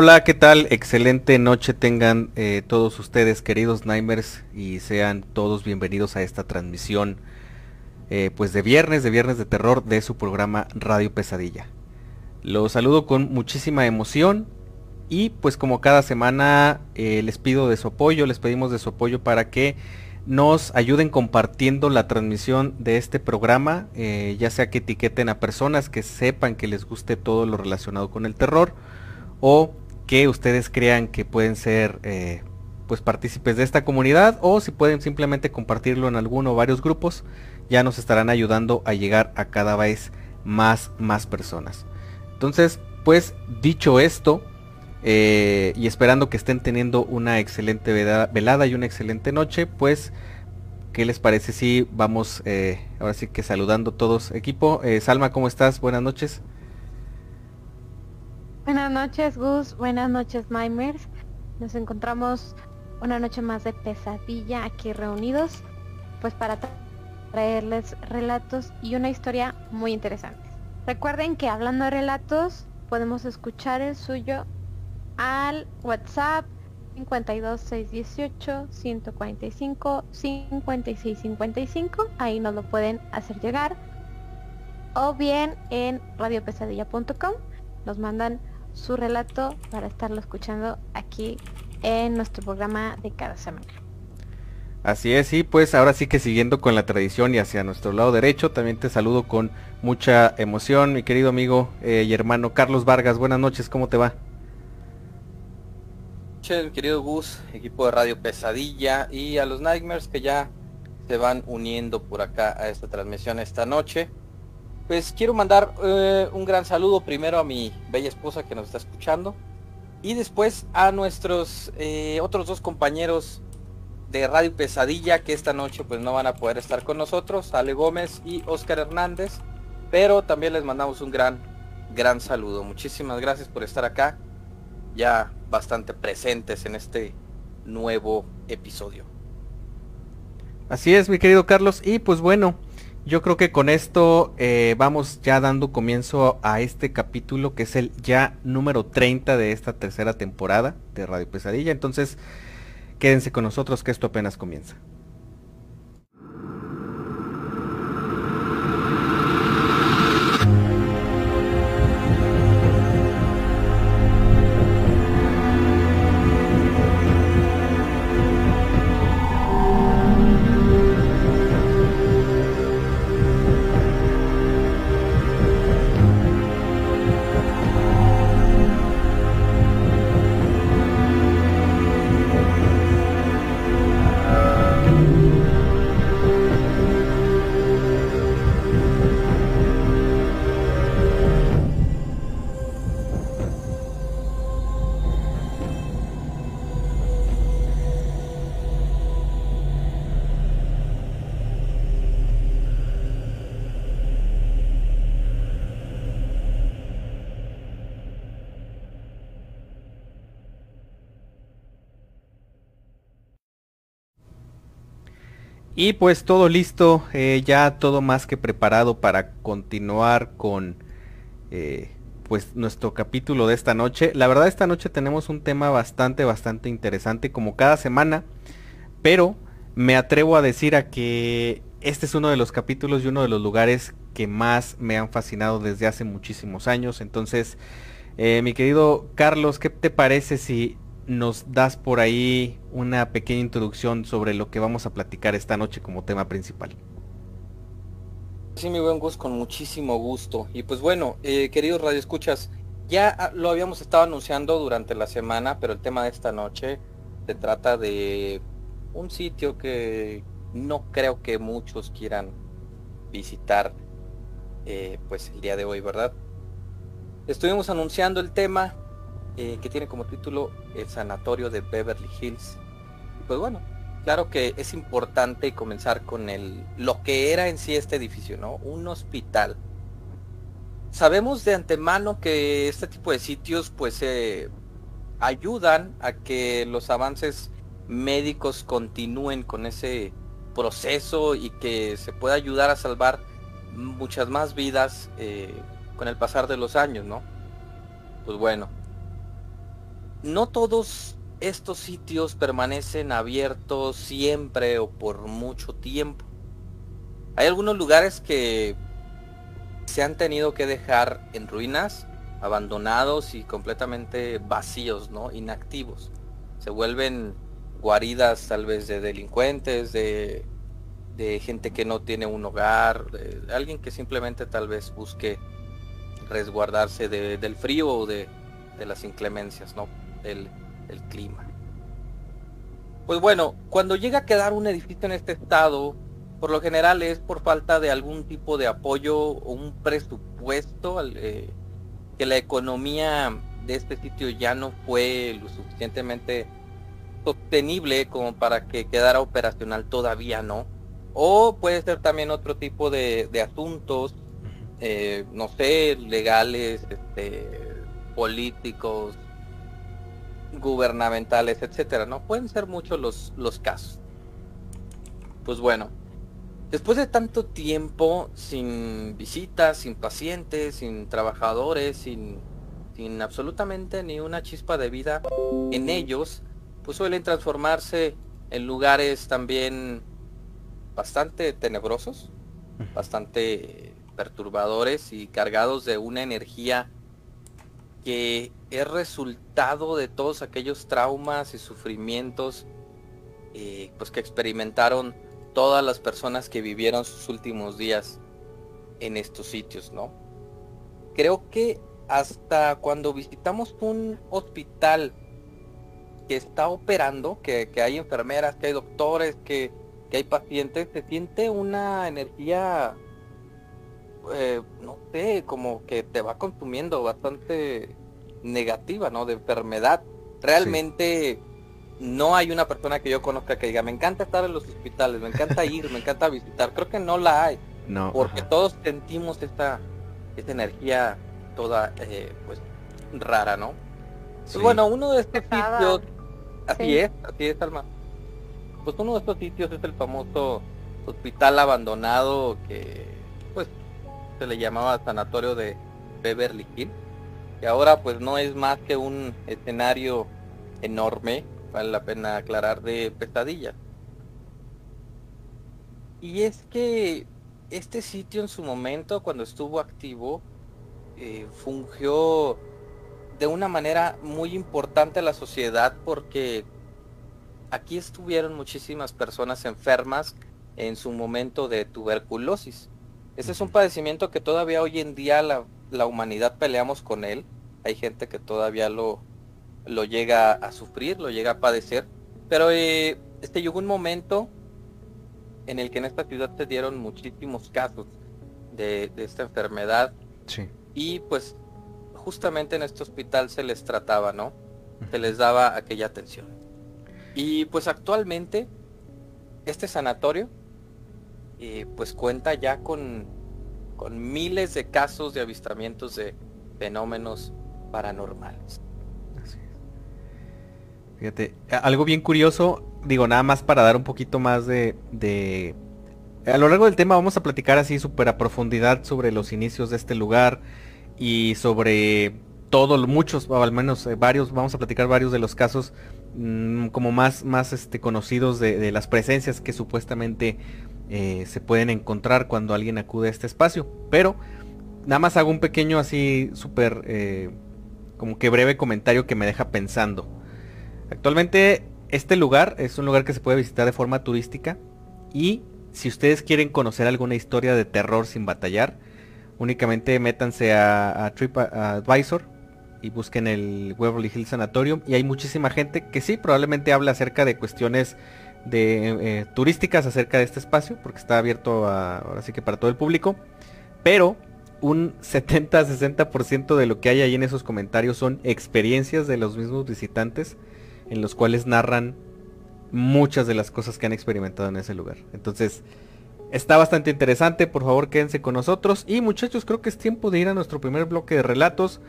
Hola, ¿qué tal? Excelente noche tengan eh, todos ustedes, queridos Nightmares, y sean todos bienvenidos a esta transmisión, eh, pues de viernes, de viernes de terror, de su programa Radio Pesadilla. Los saludo con muchísima emoción y pues como cada semana eh, les pido de su apoyo, les pedimos de su apoyo para que nos ayuden compartiendo la transmisión de este programa, ya sea que etiqueten a personas que sepan que les guste todo lo relacionado con el terror o que ustedes crean que pueden ser eh, pues partícipes de esta comunidad o si pueden simplemente compartirlo en alguno o varios grupos ya nos estarán ayudando a llegar a cada vez más más personas entonces pues dicho esto eh, y esperando que estén teniendo una excelente velada y una excelente noche pues ¿Qué les parece si vamos eh, ahora sí que saludando todos equipo? Salma, ¿cómo estás? Buenas noches. Buenas noches, Gus. Buenas noches, Nightmares. Nos encontramos una noche más de pesadilla aquí reunidos, pues para traerles relatos y una historia muy interesante. Recuerden que hablando de relatos, podemos escuchar el suyo al WhatsApp 52618 145 5655. Ahí nos lo pueden hacer llegar. O bien en radiopesadilla.com nos mandan su relato para estarlo escuchando aquí en nuestro programa de cada semana. Así es, y pues ahora sí que siguiendo con la tradición y hacia nuestro lado derecho, también te saludo con mucha emoción, mi querido amigo eh, y hermano Carlos Vargas. Buenas noches, ¿cómo te va? mi querido Gus, equipo de Radio Pesadilla y a los Nightmares que ya se van uniendo por acá a esta transmisión esta noche. Pues quiero mandar eh, un gran saludo primero a mi bella esposa que nos está escuchando y después a nuestros eh, otros dos compañeros de Radio Pesadilla que esta noche pues no van a poder estar con nosotros, Ale Gómez y Oscar Hernández, pero también les mandamos un gran, gran saludo. Muchísimas gracias por estar acá, ya bastante presentes en este nuevo episodio. Así es, mi querido Carlos, y pues bueno, yo creo que con esto eh, vamos ya dando comienzo a este capítulo que es el ya número 30 de esta tercera temporada de Radio Pesadilla. Entonces, quédense con nosotros que esto apenas comienza. Y pues todo listo, eh, ya todo más que preparado para continuar con eh, pues nuestro capítulo de esta noche. La verdad esta noche tenemos un tema bastante, bastante interesante como cada semana, pero me atrevo a decir a que este es uno de los capítulos y uno de los lugares que más me han fascinado desde hace muchísimos años. Entonces, eh, mi querido Carlos, ¿qué te parece si nos das por ahí una pequeña introducción sobre lo que vamos a platicar esta noche como tema principal. Sí, mi buen Gus, con muchísimo gusto. Y pues bueno, eh, queridos radioescuchas, ya lo habíamos estado anunciando durante la semana, pero el tema de esta noche se trata de un sitio que no creo que muchos quieran visitar eh, pues el día de hoy, ¿verdad? Estuvimos anunciando el tema, eh, que tiene como título El Sanatorio de Beverly Hills. Pues bueno, claro que es importante comenzar con el, lo que era en sí este edificio, ¿no? Un hospital. Sabemos de antemano que este tipo de sitios pues eh, ayudan a que los avances médicos continúen con ese proceso y que se pueda ayudar a salvar muchas más vidas eh, con el pasar de los años, ¿no? Pues bueno, no todos estos sitios permanecen abiertos siempre o por mucho tiempo. Hay algunos lugares que se han tenido que dejar en ruinas, abandonados y completamente vacíos, ¿no? Inactivos. Se vuelven guaridas tal vez de delincuentes, de, gente que no tiene un hogar, de, alguien que simplemente tal vez busque resguardarse del frío o de, las inclemencias, ¿no? Del clima. Pues bueno, cuando llega a quedar un edificio en este estado, por lo general es por falta de algún tipo de apoyo o un presupuesto, eh, que la economía de este sitio ya no fue lo suficientemente sostenible como para que quedara operacional todavía, ¿no? O puede ser también otro tipo de, asuntos, eh, no sé, legales, este, políticos, gubernamentales, etcétera, ¿no? Pueden ser muchos los, los casos. Pues bueno, Después de tanto tiempo sin visitas, sin pacientes, sin trabajadores, sin, sin absolutamente ni una chispa de vida en ellos, pues suelen transformarse en lugares también bastante tenebrosos, bastante perturbadores y cargados de una energía que es resultado de todos aquellos traumas y sufrimientos eh, pues que experimentaron todas las personas que vivieron sus últimos días en estos sitios, ¿no? Creo que hasta cuando visitamos un hospital que está operando, que, hay enfermeras, que hay doctores, que, hay pacientes, se siente una energía, eh, no sé, como que te va consumiendo bastante negativa, ¿no? De enfermedad. Realmente no hay una persona que yo conozca que diga, me encanta estar en los hospitales, me encanta ir, me encanta visitar. Creo que no la hay. No. Porque todos sentimos esta, esta energía toda, eh, pues, rara, ¿no? Pues bueno, uno de estos sitios, así es, así es, Alma. Pues uno de estos sitios es el famoso hospital abandonado que, pues, se le llamaba Sanatorio de Beverly Hills. Que ahora, pues, no es más que un escenario enorme vale la pena aclarar, de pesadilla. Y es que este sitio en su momento, cuando estuvo activo, eh, fungió de una manera muy importante a la sociedad porque aquí estuvieron muchísimas personas enfermas en su momento de tuberculosis. Ese es un padecimiento que todavía hoy en día la, la humanidad peleamos con él. Hay gente que todavía lo, lo llega a sufrir, lo llega a padecer. Pero eh, este llegó un momento en el que en esta ciudad se dieron muchísimos casos de, esta enfermedad. Sí. Y pues justamente en este hospital se les trataba, ¿no? Se les daba aquella atención. Y pues actualmente este sanatorio eh, pues cuenta ya con, con miles de casos de avistamientos de fenómenos paranormales. Fíjate, algo bien curioso, digo, nada más para dar un poquito más de, de... A lo largo del tema vamos a platicar así súper a profundidad sobre los inicios de este lugar y sobre todos, muchos, o al menos eh, varios, vamos a platicar varios de los casos mm, como más, más este, conocidos de, las presencias que supuestamente eh, se pueden encontrar cuando alguien acude a este espacio. Pero nada más hago un pequeño así súper, eh, como que breve comentario que me deja pensando. Actualmente este lugar es un lugar que se puede visitar de forma turística y si ustedes quieren conocer alguna historia de terror sin batallar, únicamente métanse a, TripAdvisor y busquen el Waverly Hills Sanatorium y hay muchísima gente que sí probablemente habla acerca de cuestiones de eh, turísticas acerca de este espacio porque está abierto ahora sí que para todo el público pero un 70-60% de lo que hay ahí en esos comentarios son experiencias de los mismos visitantes en los cuales narran muchas de las cosas que han experimentado en ese lugar. Entonces, está bastante interesante, por favor quédense con nosotros. Y muchachos, creo que es tiempo de ir a nuestro primer bloque de relatos,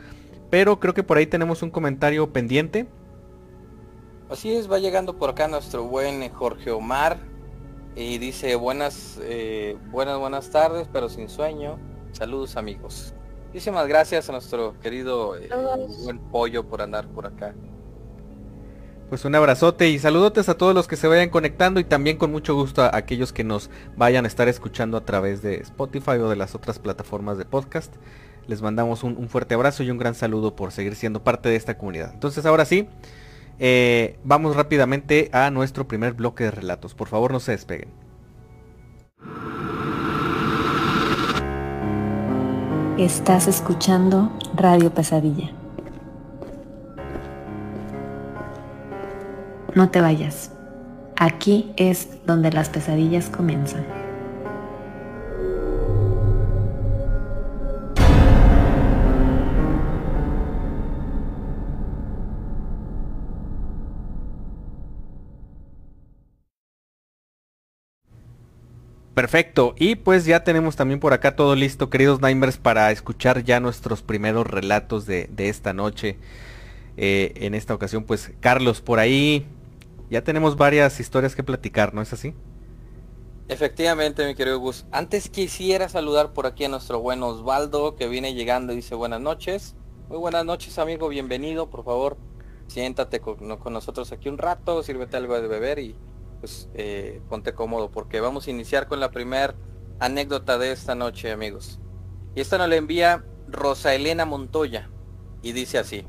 pero creo que por ahí tenemos un comentario pendiente. Así es, va llegando por acá nuestro buen Jorge Omar y dice buenas, eh, buenas, buenas tardes, pero sin sueño. Saludos amigos. Muchísimas gracias a nuestro querido eh, buen pollo por andar por acá. Pues un abrazote y saludotes a todos los que se vayan conectando y también con mucho gusto a aquellos que nos vayan a estar escuchando a través de Spotify o de las otras plataformas de podcast. Les mandamos un, fuerte abrazo y un gran saludo por seguir siendo parte de esta comunidad. Entonces ahora sí, eh, vamos rápidamente a nuestro primer bloque de relatos. Por favor no se despeguen. Estás escuchando Radio Pesadilla. No te vayas. Aquí es donde las pesadillas comienzan. Perfecto, y pues ya tenemos también por acá todo listo, queridos Nightmares, para escuchar ya nuestros primeros relatos de, esta noche. Eh, en esta ocasión, pues Carlos, por ahí ya tenemos varias historias que platicar, ¿no es así? Efectivamente, mi querido Gus. Antes quisiera saludar por aquí a nuestro buen Osvaldo, que viene llegando y dice buenas noches. Muy buenas noches, amigo, bienvenido, por favor. Siéntate con, nosotros aquí un rato, sírvete algo de beber y pues eh, ponte cómodo porque vamos a iniciar con la primera anécdota de esta noche, amigos. Y esta nos la envía Rosa Elena Montoya y dice así.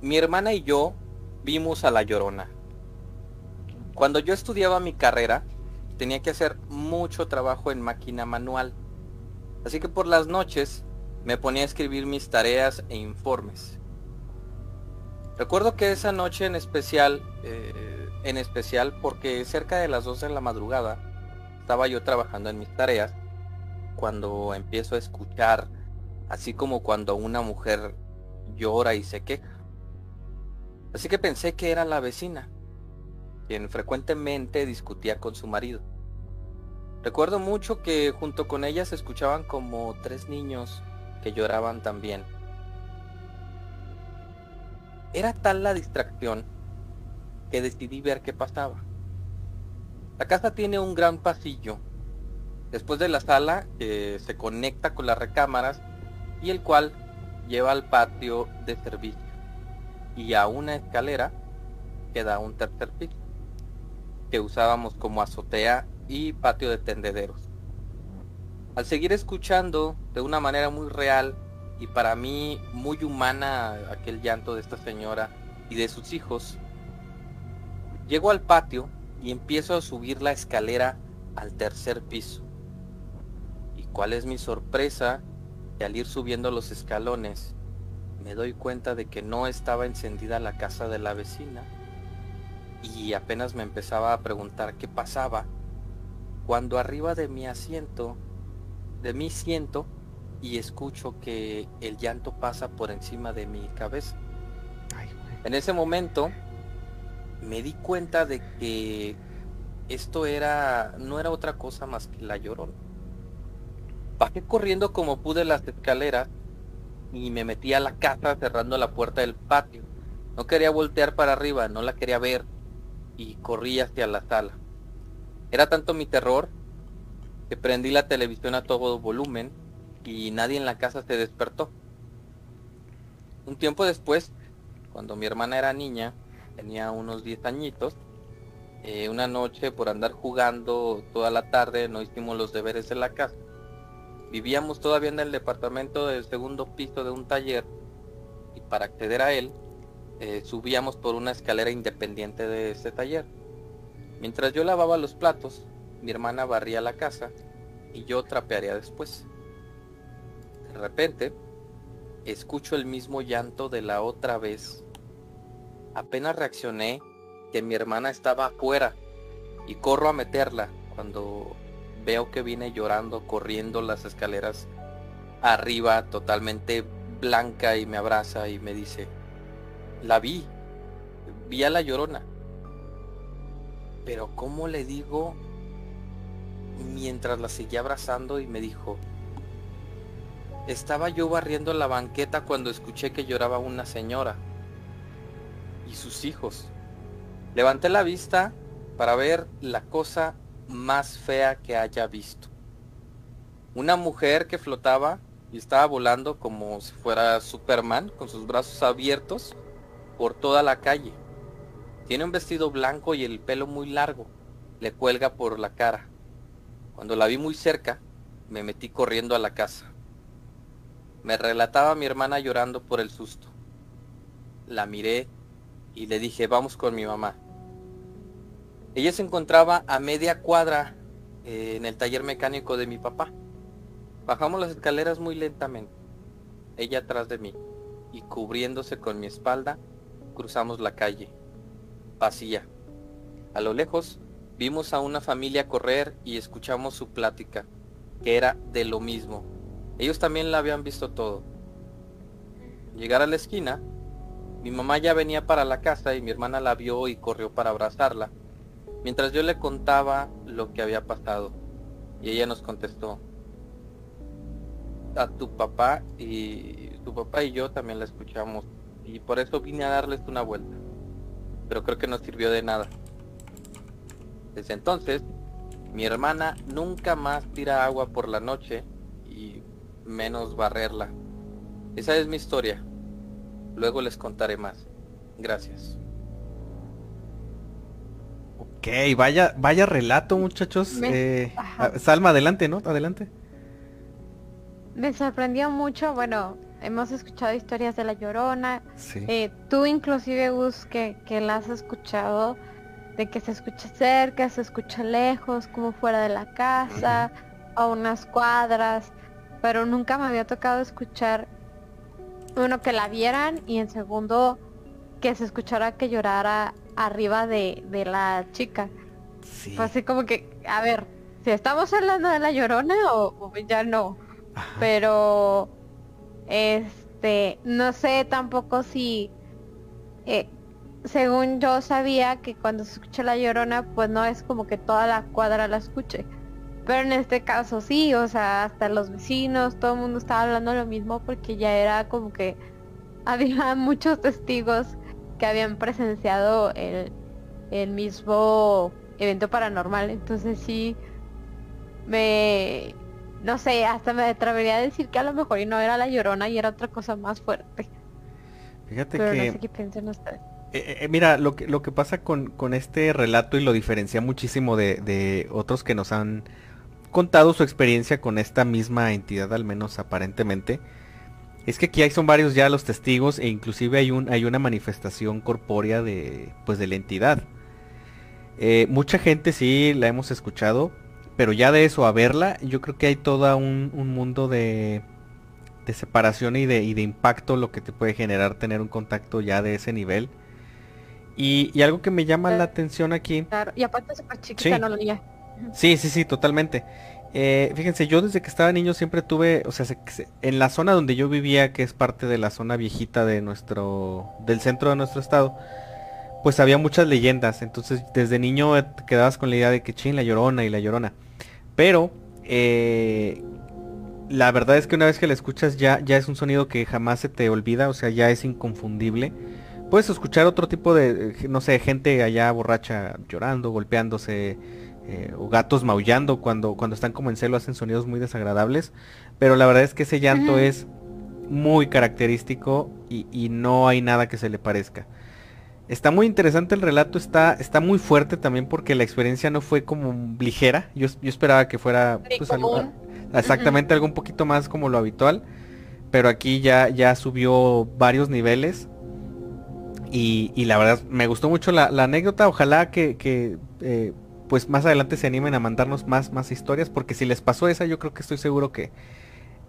Mi hermana y yo vimos a la llorona. Cuando yo estudiaba mi carrera, tenía que hacer mucho trabajo en máquina manual. Así que por las noches me ponía a escribir mis tareas e informes. Recuerdo que esa noche en especial, eh, en especial porque cerca de las 12 de la madrugada, estaba yo trabajando en mis tareas, cuando empiezo a escuchar, así como cuando una mujer llora y se queja. Así que pensé que era la vecina quien frecuentemente discutía con su marido. Recuerdo mucho que junto con ella se escuchaban como tres niños que lloraban también. Era tal la distracción que decidí ver qué pasaba. La casa tiene un gran pasillo, después de la sala que se conecta con las recámaras y el cual lleva al patio de servicio y a una escalera que da un tercer piso que usábamos como azotea y patio de tendederos. Al seguir escuchando de una manera muy real y para mí muy humana aquel llanto de esta señora y de sus hijos, llego al patio y empiezo a subir la escalera al tercer piso. ¿Y cuál es mi sorpresa? Que al ir subiendo los escalones me doy cuenta de que no estaba encendida la casa de la vecina y apenas me empezaba a preguntar qué pasaba cuando arriba de mi asiento, de mi siento y escucho que el llanto pasa por encima de mi cabeza. en ese momento me di cuenta de que esto era no era otra cosa más que la llorona. Bajé corriendo como pude las escaleras y me metí a la casa cerrando la puerta del patio. No quería voltear para arriba, no la quería ver y corrí hacia la sala. Era tanto mi terror que prendí la televisión a todo volumen y nadie en la casa se despertó. Un tiempo después, cuando mi hermana era niña, tenía unos 10 añitos, eh, una noche por andar jugando toda la tarde no hicimos los deberes de la casa. Vivíamos todavía en el departamento del segundo piso de un taller y para acceder a él eh, subíamos por una escalera independiente de ese taller. Mientras yo lavaba los platos, mi hermana barría la casa y yo trapearía después. De repente, escucho el mismo llanto de la otra vez. Apenas reaccioné que mi hermana estaba afuera y corro a meterla cuando veo que viene llorando, corriendo las escaleras arriba, totalmente blanca y me abraza y me dice, la vi, vi a la llorona. Pero ¿cómo le digo mientras la seguía abrazando y me dijo, estaba yo barriendo la banqueta cuando escuché que lloraba una señora y sus hijos. Levanté la vista para ver la cosa más fea que haya visto. Una mujer que flotaba y estaba volando como si fuera Superman con sus brazos abiertos por toda la calle. Tiene un vestido blanco y el pelo muy largo. Le cuelga por la cara. Cuando la vi muy cerca, me metí corriendo a la casa. Me relataba mi hermana llorando por el susto. La miré y le dije, vamos con mi mamá. Ella se encontraba a media cuadra eh, en el taller mecánico de mi papá. Bajamos las escaleras muy lentamente, ella atrás de mí, y cubriéndose con mi espalda, cruzamos la calle vacía. A lo lejos vimos a una familia correr y escuchamos su plática, que era de lo mismo. Ellos también la habían visto todo. Llegar a la esquina, mi mamá ya venía para la casa y mi hermana la vio y corrió para abrazarla, mientras yo le contaba lo que había pasado. Y ella nos contestó, a tu papá y tu papá y yo también la escuchamos y por eso vine a darles una vuelta pero creo que no sirvió de nada. Desde entonces, mi hermana nunca más tira agua por la noche y menos barrerla. Esa es mi historia. Luego les contaré más. Gracias. Ok, vaya, vaya relato muchachos. Eh, Salma, adelante, ¿no? Adelante. Me sorprendió mucho, bueno, hemos escuchado historias de La Llorona. Eh, tú inclusive, Gus, que, que la has escuchado, de que se escucha cerca, se escucha lejos, como fuera de la casa, a unas cuadras, pero nunca me había tocado escuchar, uno, que la vieran y en segundo, que se escuchara que llorara arriba de, la chica. Sí. así como que, a ver, si estamos hablando de La Llorona o ya no. Pero este, no sé tampoco si, eh, según yo sabía que cuando se escucha la llorona, pues no es como que toda la cuadra la escuche. Pero en este caso sí, o sea, hasta los vecinos, todo el mundo estaba hablando lo mismo porque ya era como que había muchos testigos que habían presenciado el, el mismo evento paranormal. Entonces sí, me, no sé, hasta me atrevería a decir que a lo mejor y no era la llorona y era otra cosa más fuerte. Fíjate que... No sé qué piensan ustedes. Eh, eh, eh, mira, lo que, lo que pasa con, con, este relato y lo diferencia muchísimo de, de, otros que nos han contado su experiencia con esta misma entidad, al menos aparentemente, es que aquí hay, son varios ya los testigos e inclusive hay, un, hay una manifestación corpórea de, pues, de la entidad. mucha gente sí la hemos escuchado, pero ya de eso a verla, yo creo que hay todo un, mundo de, separación y de, de impacto lo que te puede generar tener un contacto ya de ese nivel. Y, algo que me llama la atención aquí. Claro, y aparte súper chiquita, sí. no lo Sí, sí, sí, totalmente. Eh, fíjense, yo desde que estaba niño siempre tuve, o sea, en la zona donde yo vivía, que es parte de la zona viejita de nuestro, del centro de nuestro estado, pues había muchas leyendas. Entonces, desde niño te quedabas con la idea de que ching, la llorona y la llorona. Pero eh, la verdad es que una vez que la escuchas ya, ya es un sonido que jamás se te olvida, o sea, ya es inconfundible. Puedes escuchar otro tipo de, no sé, gente allá borracha llorando, golpeándose, eh, o gatos maullando cuando, cuando están como en celo hacen sonidos muy desagradables. Pero la verdad es que ese llanto es muy característico y, y, no hay nada que se le parezca. Está muy interesante el relato, está, está muy fuerte también porque la experiencia no fue como ligera. Yo, esperaba que fuera pues, algo, exactamente algo un poquito más como lo habitual. Pero aquí ya, ya subió varios niveles. Y, la verdad me gustó mucho la, anécdota. Ojalá que, eh, pues más adelante se animen a mandarnos más, más historias. Porque si les pasó esa, yo creo que estoy seguro que,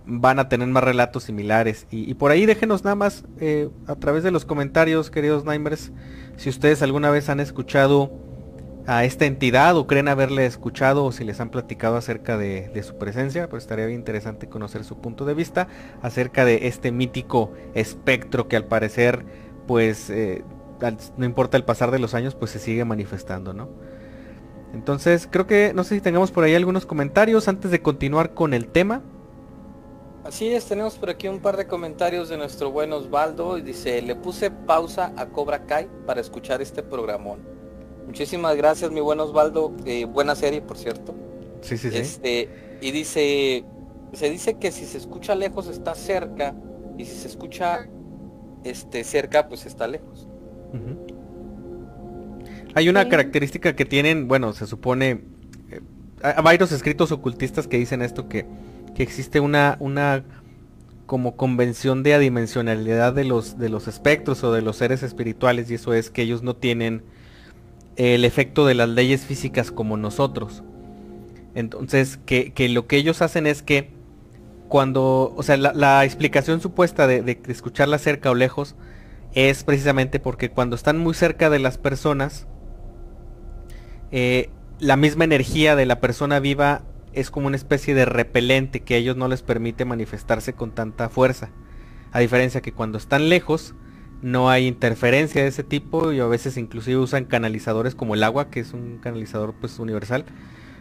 van a tener más relatos similares. Y, por ahí déjenos nada más eh, a través de los comentarios, queridos Nimers, si ustedes alguna vez han escuchado a esta entidad o creen haberle escuchado o si les han platicado acerca de, su presencia, pues estaría bien interesante conocer su punto de vista acerca de este mítico espectro que al parecer, pues, eh, no importa el pasar de los años, pues se sigue manifestando, ¿no? Entonces creo que no sé si tengamos por ahí algunos comentarios antes de continuar con el tema. Así es, tenemos por aquí un par de comentarios de nuestro buen Osvaldo y dice, le puse pausa a Cobra Kai para escuchar este programón. Muchísimas gracias mi buen Osvaldo, eh, buena serie por cierto. Sí, sí, este, Y dice, se dice que si se escucha lejos está cerca y si se escucha este, cerca pues está lejos. Hay una característica que tienen, bueno, se supone, eh, hay varios escritos ocultistas que dicen esto, que, que existe una, una como convención de adimensionalidad de los, de los espectros o de los seres espirituales y eso es que ellos no tienen el efecto de las leyes físicas como nosotros. Entonces, que, lo que ellos hacen es que cuando, o sea, la, explicación supuesta de, escucharla cerca o lejos es precisamente porque cuando están muy cerca de las personas, eh, la misma energía de la persona viva es como una especie de repelente que a ellos no les permite manifestarse con tanta fuerza. A diferencia que cuando están lejos no hay interferencia de ese tipo y a veces inclusive usan canalizadores como el agua, que es un canalizador pues universal.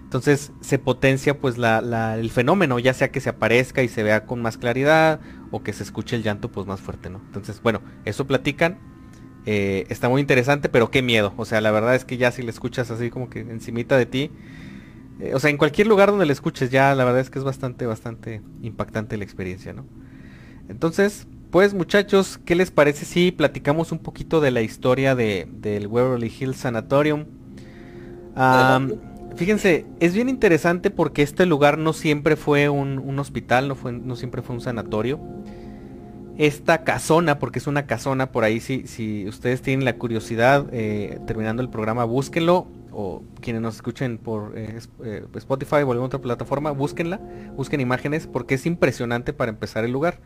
Entonces se potencia pues el fenómeno, ya sea que se aparezca y se vea con más claridad o que se escuche el llanto pues más fuerte, ¿no? Entonces, bueno, eso platican. Eh, está muy interesante, pero qué miedo. O sea, la verdad es que ya si le escuchas así como que encimita de ti, eh, o sea, en cualquier lugar donde le escuches ya, la verdad es que es bastante, bastante impactante la experiencia, ¿no? Entonces, pues muchachos, ¿qué les parece si platicamos un poquito de la historia de, del Waverly Hills Sanatorium? fíjense, es bien interesante porque este lugar no siempre fue un, hospital, no, fue, no siempre fue un sanatorio. Esta casona, porque es una casona por ahí, si, si ustedes tienen la curiosidad, eh, terminando el programa, búsquenlo o quienes nos escuchen por eh, eh, Spotify o alguna otra plataforma, búsquenla, busquen imágenes porque es impresionante para empezar el lugar.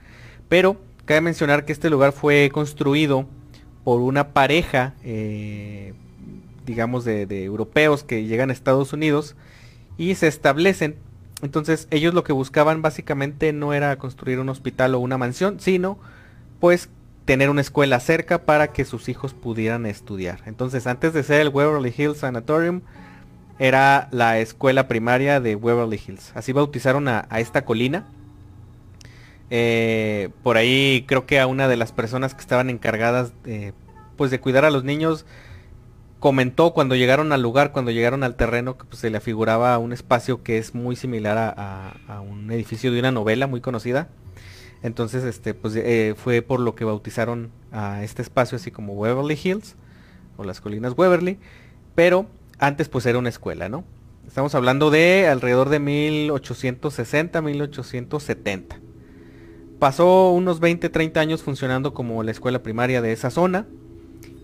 Pero cabe mencionar que este lugar fue construido por una pareja, digamos, de, europeos que llegan a Estados Unidos y se establecen. Entonces ellos lo que buscaban básicamente no era construir un hospital o una mansión, sino pues tener una escuela cerca para que sus hijos pudieran estudiar. Entonces, antes de ser el Waverly Hills Sanatorium, era la escuela primaria de Waverly Hills. Así bautizaron a, esta colina. Eh, por ahí creo que a una de las personas que estaban encargadas de, pues de cuidar a los niños comentó cuando llegaron al lugar, cuando llegaron al terreno, que pues, se le afiguraba un espacio que es muy similar a un edificio de una novela muy conocida. Entonces, este, pues eh, fue por lo que bautizaron a este espacio así como Waverly Hills o las colinas Waverly, pero antes pues era una escuela, ¿no? Estamos hablando de alrededor de 1860, 1870. Pasó unos 20, 30 años funcionando como la escuela primaria de esa zona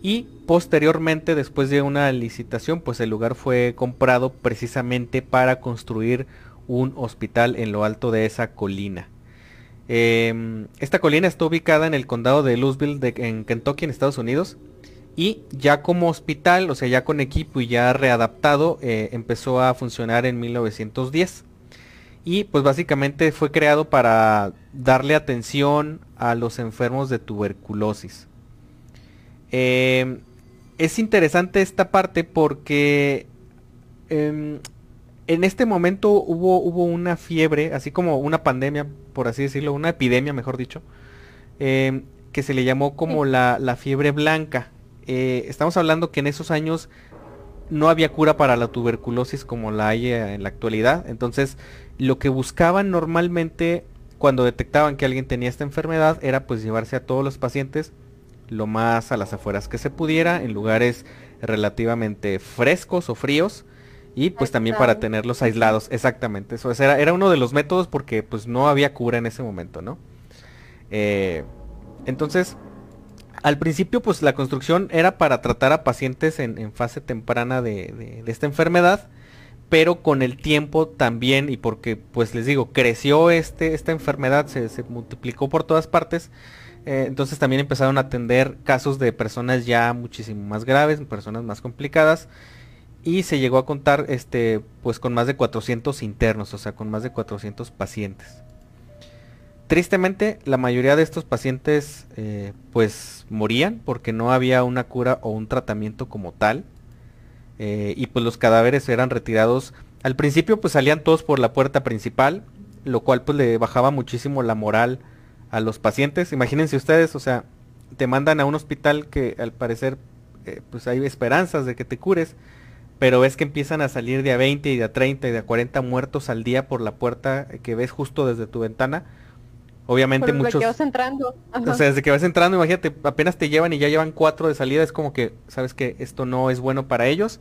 y posteriormente después de una licitación pues el lugar fue comprado precisamente para construir un hospital en lo alto de esa colina. Em, esta colina está ubicada en el condado de Louisville en Kentucky, en Estados Unidos. Y ya como hospital, o sea, ya con equipo y ya readaptado, eh, empezó a funcionar en 1910. Y pues básicamente fue creado para darle atención a los enfermos de tuberculosis. Em, es interesante esta parte porque em, en este momento hubo, hubo una fiebre, así como una pandemia, por así decirlo, una epidemia, mejor dicho, em, que se le llamó como la, fiebre blanca. Eh, estamos hablando que en esos años no había cura para la tuberculosis como la hay eh, en la actualidad. Entonces, lo que buscaban normalmente cuando detectaban que alguien tenía esta enfermedad era pues llevarse a todos los pacientes lo más a las afueras que se pudiera, en lugares relativamente frescos o fríos y pues también para tenerlos aislados, exactamente. Eso era, era uno de los métodos porque pues no había cura en ese momento, ¿no? Eh, entonces, al principio pues la construcción era para tratar a pacientes en, fase temprana de, esta enfermedad, pero con el tiempo también, y porque pues les digo, creció este, esta enfermedad, se, multiplicó por todas partes, eh, entonces también empezaron a atender casos de personas ya muchísimo más graves, personas más complicadas, y se llegó a contar este pues con más de 400 internos, o sea, con más de 400 pacientes. Tristemente, la mayoría de estos pacientes eh, pues morían porque no había una cura o un tratamiento como tal. Eh, y pues los cadáveres eran retirados. Al principio pues salían todos por la puerta principal, lo cual pues le bajaba muchísimo la moral a los pacientes. Imagínense ustedes, o sea, te mandan a un hospital que al parecer eh, pues hay esperanzas de que te cures pero ves que empiezan a salir de a 20 y de a 30 y de a 40 muertos al día por la puerta que ves justo desde tu ventana, Obviamente Por muchos... que vas entrando. Ajá. O sea, desde que vas entrando, imagínate, apenas te llevan y ya llevan cuatro de salida, es como que, sabes que esto no es bueno para ellos.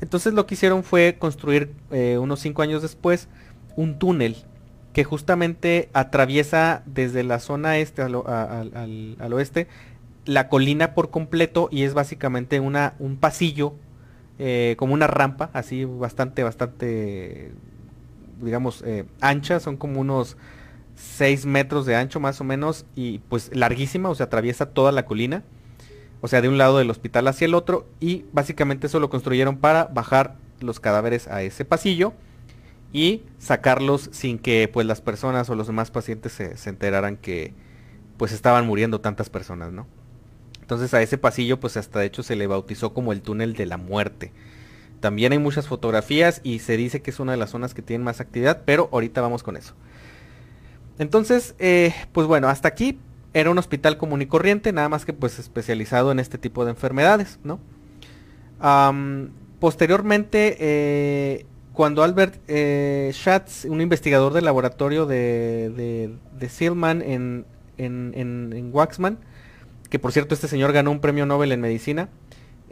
Entonces lo que hicieron fue construir eh, unos cinco años después un túnel que justamente atraviesa desde la zona este al, al- al oeste la colina por completo y es básicamente una, un pasillo eh, como una rampa, así bastante, bastante, digamos, eh, ancha, son como unos 6 metros de ancho más o menos y pues larguísima, o sea, atraviesa toda la colina, o sea, de un lado del hospital hacia el otro y básicamente eso lo construyeron para bajar los cadáveres a ese pasillo y sacarlos sin que pues las personas o los demás pacientes se, se enteraran que pues estaban muriendo tantas personas, ¿no? Entonces a ese pasillo pues hasta de hecho se le bautizó como el túnel de la muerte. También hay muchas fotografías y se dice que es una de las zonas que tienen más actividad, pero ahorita vamos con eso. Entonces, eh, pues bueno, hasta aquí era un hospital común y corriente, nada más que pues especializado en este tipo de enfermedades, ¿no? Posteriormente, eh, cuando Albert eh, Schatz, un investigador del laboratorio de, de, de Silman en, en, en, en Waxman, que por cierto este señor ganó un premio Nobel en medicina,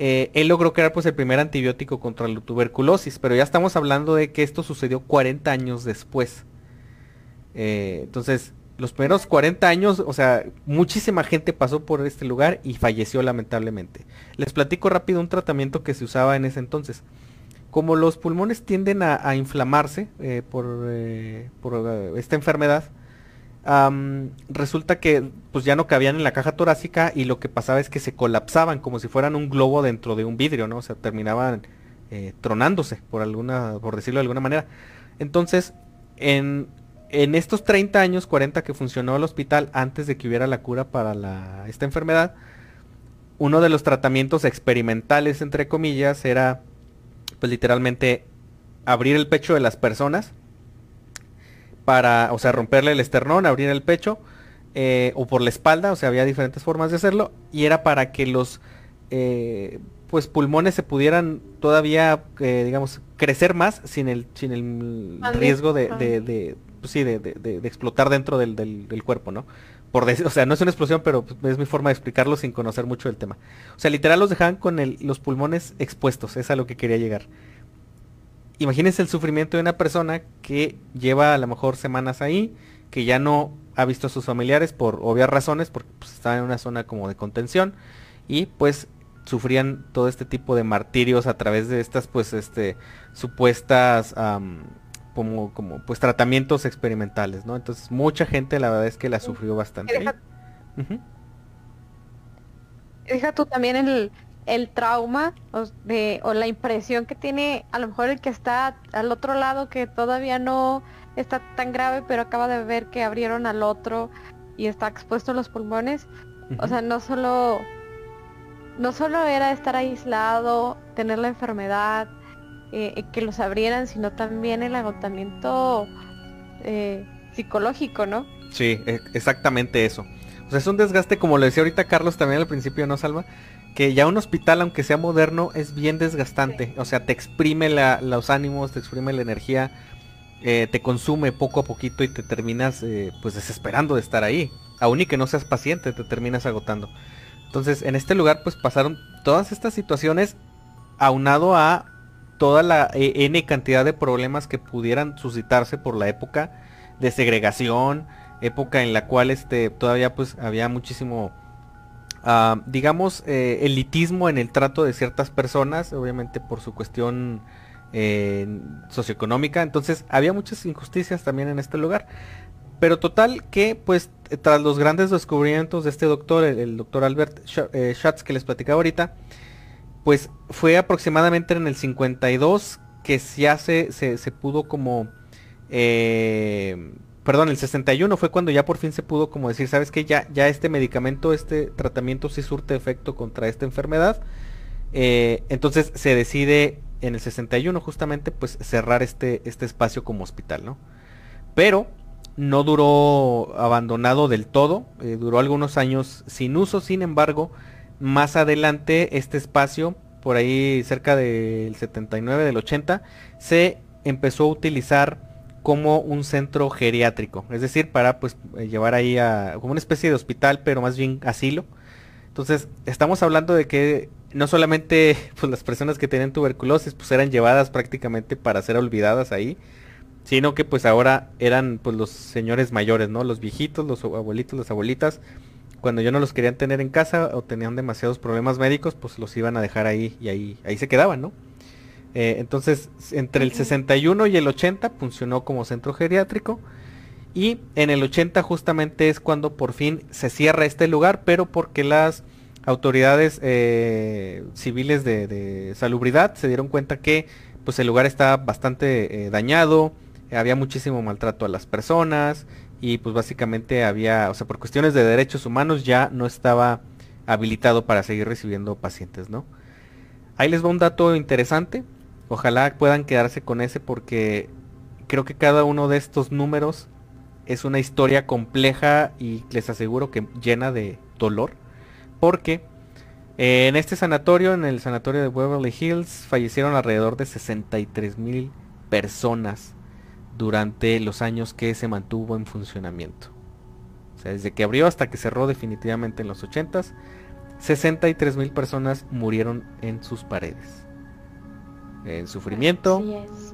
eh, él logró crear pues el primer antibiótico contra la tuberculosis, pero ya estamos hablando de que esto sucedió 40 años después. Eh, entonces, los primeros 40 años, o sea, muchísima gente pasó por este lugar y falleció lamentablemente. Les platico rápido un tratamiento que se usaba en ese entonces. Como los pulmones tienden a, inflamarse eh, por, eh, eh, esta enfermedad, resulta que pues ya no cabían en la caja torácica y lo que pasaba es que se colapsaban como si fueran un globo dentro de un vidrio, ¿no? O sea, terminaban tronándose, por alguna, por decirlo de alguna manera. Entonces, en, estos 30 años, 40 que funcionó el hospital antes de que hubiera la cura para esta enfermedad, uno de los tratamientos experimentales, entre comillas, era pues literalmente abrir el pecho de las personas para, o sea, romperle el esternón, abrir el pecho, eh, o por la espalda, o sea, había diferentes formas de hacerlo, y era para que los eh, pues pulmones se pudieran todavía, eh, digamos, crecer más sin el, sin el riesgo de, de, de, pues sí, de, explotar dentro del, del- del cuerpo, ¿no? Por o sea, no es una explosión, pero es mi forma de explicarlo sin conocer mucho del tema. O sea, literal los dejaban con los pulmones expuestos, es a lo que quería llegar. Imagínense el sufrimiento de una persona que lleva a lo mejor semanas ahí, que ya no ha visto a sus familiares por obvias razones, porque pues, estaba en una zona como de contención, y pues sufrían todo este tipo de martirios a través de estas pues este supuestas como como pues tratamientos experimentales, ¿no? Entonces mucha gente la verdad es que la sufrió bastante. Deja, tú también el, el trauma o, de, o la impresión que tiene a lo mejor el que está al otro lado que todavía no está tan grave, pero acaba de ver que abrieron al otro y está expuesto los pulmones. O sea, no solo no solo era estar aislado, tener la enfermedad, eh, eh, que los abrieran, sino también el agotamiento eh, psicológico, ¿no? Sí, e- exactamente eso. O sea, es un desgaste, como lo decía ahorita Carlos también al principio, ¿no, Salva? Que ya un hospital, aunque sea moderno, es bien desgastante. O sea, te exprime la- los ánimos, te exprime la energía, eh, te consume poco a poquito y te terminas eh, pues desesperando de estar ahí. Aún y que no seas paciente, te terminas agotando. Entonces, en este lugar pues pasaron todas estas situaciones aunado a toda la eh, N cantidad de problemas que pudieran suscitarse por la época de segregación, época en la cual este todavía pues había muchísimo ah, digamos eh, elitismo en el trato de ciertas personas, obviamente por su cuestión eh, socioeconómica, entonces había muchas injusticias también en este lugar. Pero total que pues tras los grandes descubrimientos de este doctor, el, doctor Albert Sch- Schatz que les platicaba ahorita, pues fue aproximadamente en el 52 que ya se, se, se pudo como... eh, perdón, el 61 fue cuando ya por fin se pudo como decir, ¿sabes qué? Ya, ya este medicamento, este tratamiento sí surte efecto contra esta enfermedad. Eh, entonces se decide en el 61 justamente pues cerrar este, este espacio como hospital, ¿no? Pero no duró abandonado del todo, eh, duró algunos años sin uso, sin embargo, más adelante este espacio, por ahí cerca del 79, del 80, se empezó a utilizar como un centro geriátrico, es decir, para pues eh, llevar ahí a como una especie de hospital, pero más bien asilo. Entonces, estamos hablando de que no solamente pues las personas que tienen tuberculosis pues eran llevadas prácticamente para ser olvidadas ahí, sino que pues ahora eran pues los señores mayores, ¿no? Los viejitos, los abuelitos, las abuelitas, cuando ya no los querían tener en casa o tenían demasiados problemas médicos, pues los iban a dejar ahí y ahí ahí se quedaban, ¿no? Eh, entonces, entre el 61 y el 80 funcionó como centro geriátrico. Y en el 80 justamente es cuando por fin se cierra este lugar, pero porque las autoridades eh, civiles de, salubridad se dieron cuenta que pues el lugar está bastante eh, dañado, había muchísimo maltrato a las personas y pues básicamente había, o sea, por cuestiones de derechos humanos ya no estaba habilitado para seguir recibiendo pacientes, ¿no? Ahí les va un dato interesante. Ojalá puedan quedarse con ese porque creo que cada uno de estos números es una historia compleja y les aseguro que llena de dolor. Porque en este sanatorio, en el sanatorio de Beverly Hills, fallecieron alrededor de 63 mil personas durante los años que se mantuvo en funcionamiento. O sea, desde que abrió hasta que cerró definitivamente en los 80s, 63 mil personas murieron en sus paredes en sufrimiento,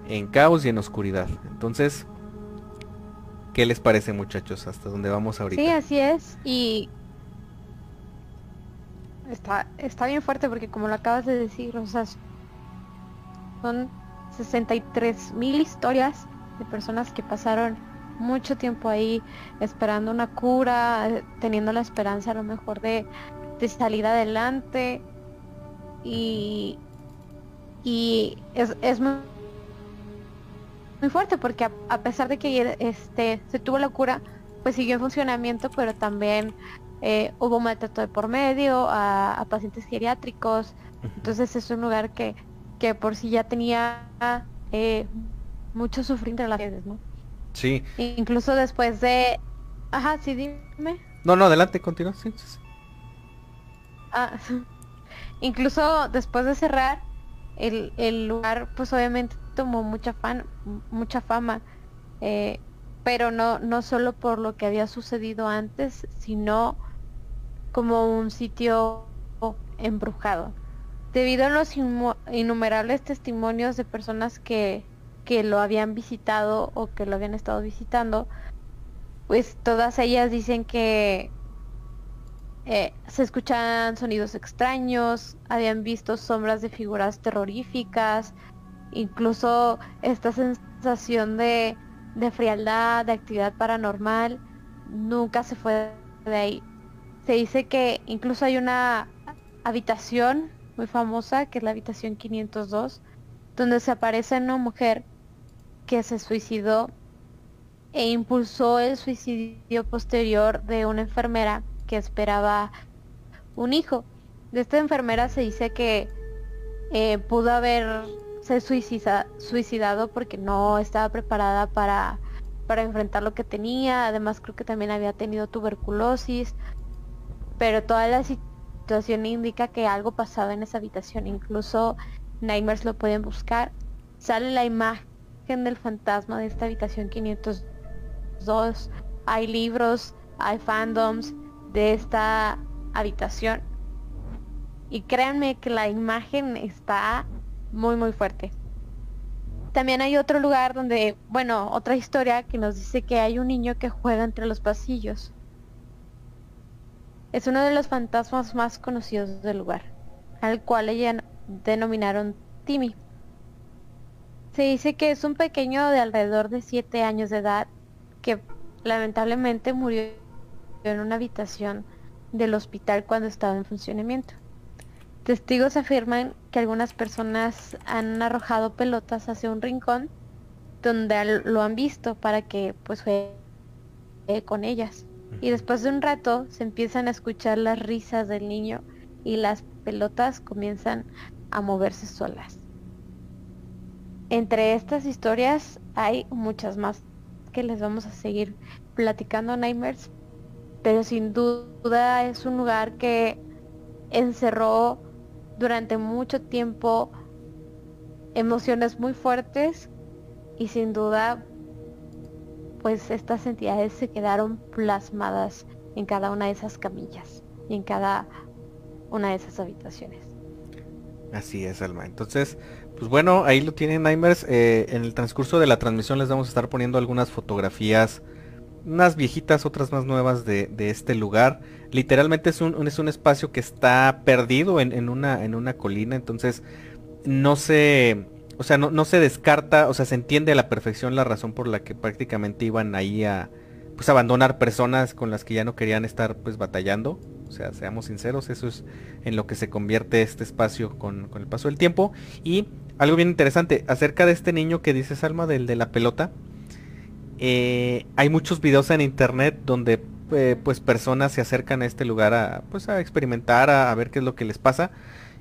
en caos y en oscuridad. Entonces, ¿qué les parece muchachos? ¿Hasta dónde vamos ahorita? Sí, así es. Y está, está bien fuerte porque como lo acabas de decir, o sea, son 63 mil historias de personas que pasaron mucho tiempo ahí esperando una cura, teniendo la esperanza a lo mejor de, de salir adelante. Y, y es, muy, fuerte porque a, pesar de que este se tuvo la cura pues siguió en funcionamiento pero también eh, hubo maltrato de por medio a, pacientes geriátricos entonces es un lugar que que por sí ya tenía eh, mucho sufrir entre las redes no sí incluso después de ajá sí dime no no adelante continúa sí, sí. Ah, incluso después de cerrar el, lugar pues obviamente tomó mucha, fan, mucha fama, eh, pero no, no solo por lo que había sucedido antes, sino como un sitio embrujado. Debido a los innumerables testimonios de personas que, que lo habían visitado o que lo habían estado visitando, pues todas ellas dicen que eh, se escuchan sonidos extraños, habían visto sombras de figuras terroríficas, incluso esta sensación de, frialdad, de actividad paranormal, nunca se fue de ahí. Se dice que incluso hay una habitación muy famosa, que es la habitación 502, donde se aparece una mujer que se suicidó e impulsó el suicidio posterior de una enfermera que esperaba un hijo. De esta enfermera se dice que eh, pudo haberse suicida, suicidado porque no estaba preparada para, para enfrentar lo que tenía. Además creo que también había tenido tuberculosis. Pero toda la situación indica que algo pasaba en esa habitación. Incluso Nightmares lo pueden buscar. Sale la imagen del fantasma de esta habitación 502. Hay libros, hay fandoms de esta habitación. Y créanme que la imagen está muy muy fuerte. También hay otro lugar donde, bueno, otra historia que nos dice que hay un niño que juega entre los pasillos. Es uno de los fantasmas más conocidos del lugar, al cual ella denominaron Timmy. Se dice que es un pequeño de alrededor de 7 años de edad que lamentablemente murió en una habitación del hospital cuando estaba en funcionamiento. Testigos afirman que algunas personas han arrojado pelotas hacia un rincón donde lo han visto para que pues juegue con ellas. Y después de un rato se empiezan a escuchar las risas del niño y las pelotas comienzan a moverse solas. Entre estas historias hay muchas más que les vamos a seguir platicando Nightmares, pero sin duda es un lugar que encerró durante mucho tiempo emociones muy fuertes y sin duda pues estas entidades se quedaron plasmadas en cada una de esas camillas y en cada una de esas habitaciones. Así es, Alma. Entonces, pues bueno, ahí lo tienen Nightmares. Eh, en el transcurso de la transmisión les vamos a estar poniendo algunas fotografías, unas viejitas, otras más nuevas de, este lugar. Literalmente es un, es un espacio que está perdido en, una, en una colina, entonces no se, o sea, no, no, se descarta, o sea, se entiende a la perfección la razón por la que prácticamente iban ahí a, pues abandonar personas con las que ya no querían estar pues batallando. O sea, seamos sinceros, eso es en lo que se convierte este espacio con, el paso del tiempo. Y algo bien interesante, acerca de este niño que dice Salma, del de la pelota. Eh, hay muchos videos en internet donde eh, pues personas se acercan a este lugar a, pues, a experimentar, a, ver qué es lo que les pasa.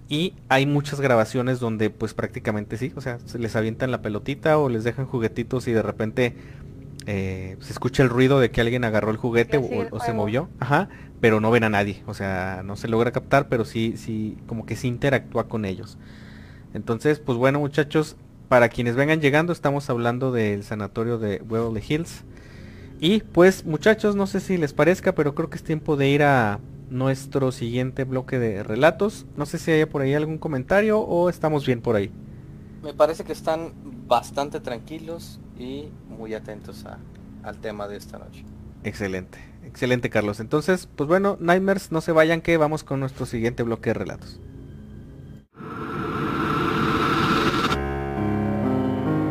Y hay muchas grabaciones donde pues prácticamente sí, o sea, se les avientan la pelotita o les dejan juguetitos y de repente eh, se escucha el ruido de que alguien agarró el juguete o, se movió, ajá, pero no ven a nadie, o sea, no se logra captar, pero sí, sí, como que sí interactúa con ellos. Entonces, pues bueno muchachos, para quienes vengan llegando, estamos hablando del sanatorio de Beverly Hills. Y pues muchachos, no sé si les parezca, pero creo que es tiempo de ir a nuestro siguiente bloque de relatos. No sé si hay por ahí algún comentario o estamos bien por ahí. Me parece que están bastante tranquilos y muy atentos al tema de esta noche. Excelente, excelente Carlos. Entonces, pues bueno, Nightmares, no se vayan que vamos con nuestro siguiente bloque de relatos.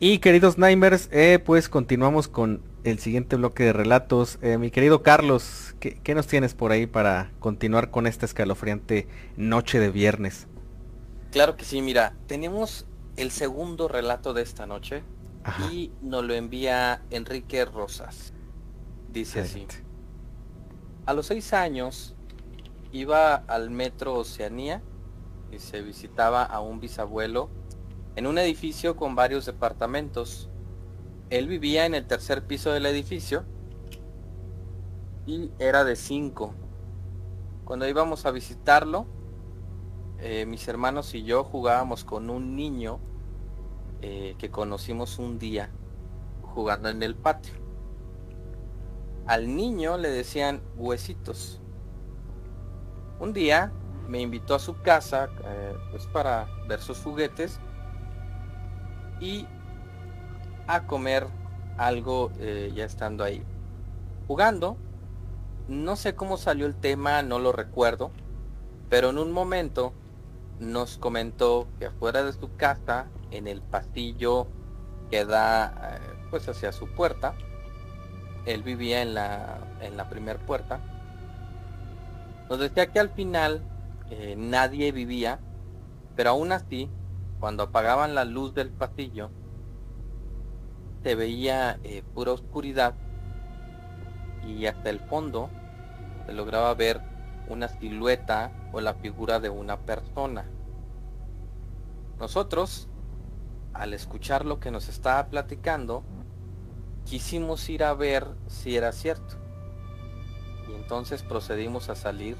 Y queridos Nightmares, eh, pues continuamos con el siguiente bloque de relatos. Eh, mi querido Carlos, ¿qué, nos tienes por ahí para continuar con esta escalofriante noche de viernes? Claro que sí, mira, tenemos el segundo relato de esta noche y nos lo envía Enrique Rosas. Dice así. A los seis años iba al metro Oceanía y se visitaba a un bisabuelo en un edificio con varios departamentos. Él vivía en el tercer piso del edificio y era de cinco. Cuando íbamos a visitarlo, eh, mis hermanos y yo jugábamos con un niño eh, que conocimos un día jugando en el patio. Al niño le decían huesitos. Un día me invitó a su casa eh, pues para ver sus juguetes y a comer algo eh, ya estando ahí. Jugando, no sé cómo salió el tema, no lo recuerdo, pero en un momento nos comentó que afuera de su casa, en el pasillo que da eh, pues hacia su puerta, él vivía en la, en la primer puerta, nos decía que al final eh, nadie vivía, pero aún así cuando apagaban la luz del pasillo, se veía eh, pura oscuridad y hasta el fondo se lograba ver una silueta o la figura de una persona. Nosotros, al escuchar lo que nos estaba platicando, quisimos ir a ver si era cierto. Y entonces procedimos a salir,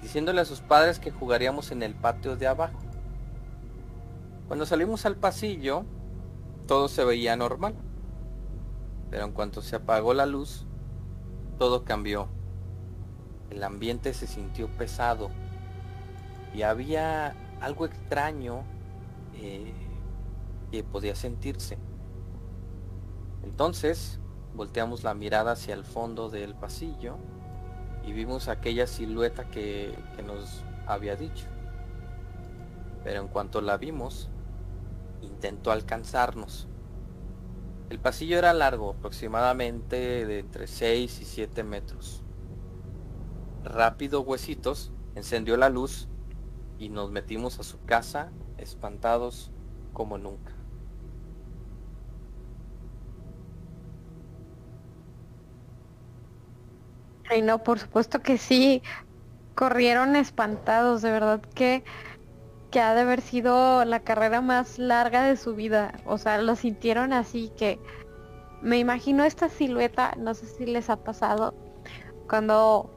diciéndole a sus padres que jugaríamos en el patio de abajo. Cuando salimos al pasillo, todo se veía normal. Pero en cuanto se apagó la luz, todo cambió. El ambiente se sintió pesado y había algo extraño eh, que podía sentirse. Entonces volteamos la mirada hacia el fondo del pasillo y vimos aquella silueta que nos había dicho. Pero en cuanto la vimos, intentó alcanzarnos. El pasillo era largo, aproximadamente de entre 6 y 7 metros. Rápido Huesitos encendió la luz y nos metimos a su casa espantados como nunca. Ay, no, por supuesto que sí. Corrieron espantados, de verdad que que ha de haber sido la carrera más larga de su vida. O sea, lo sintieron así que me imagino esta silueta, no sé si les ha pasado, cuando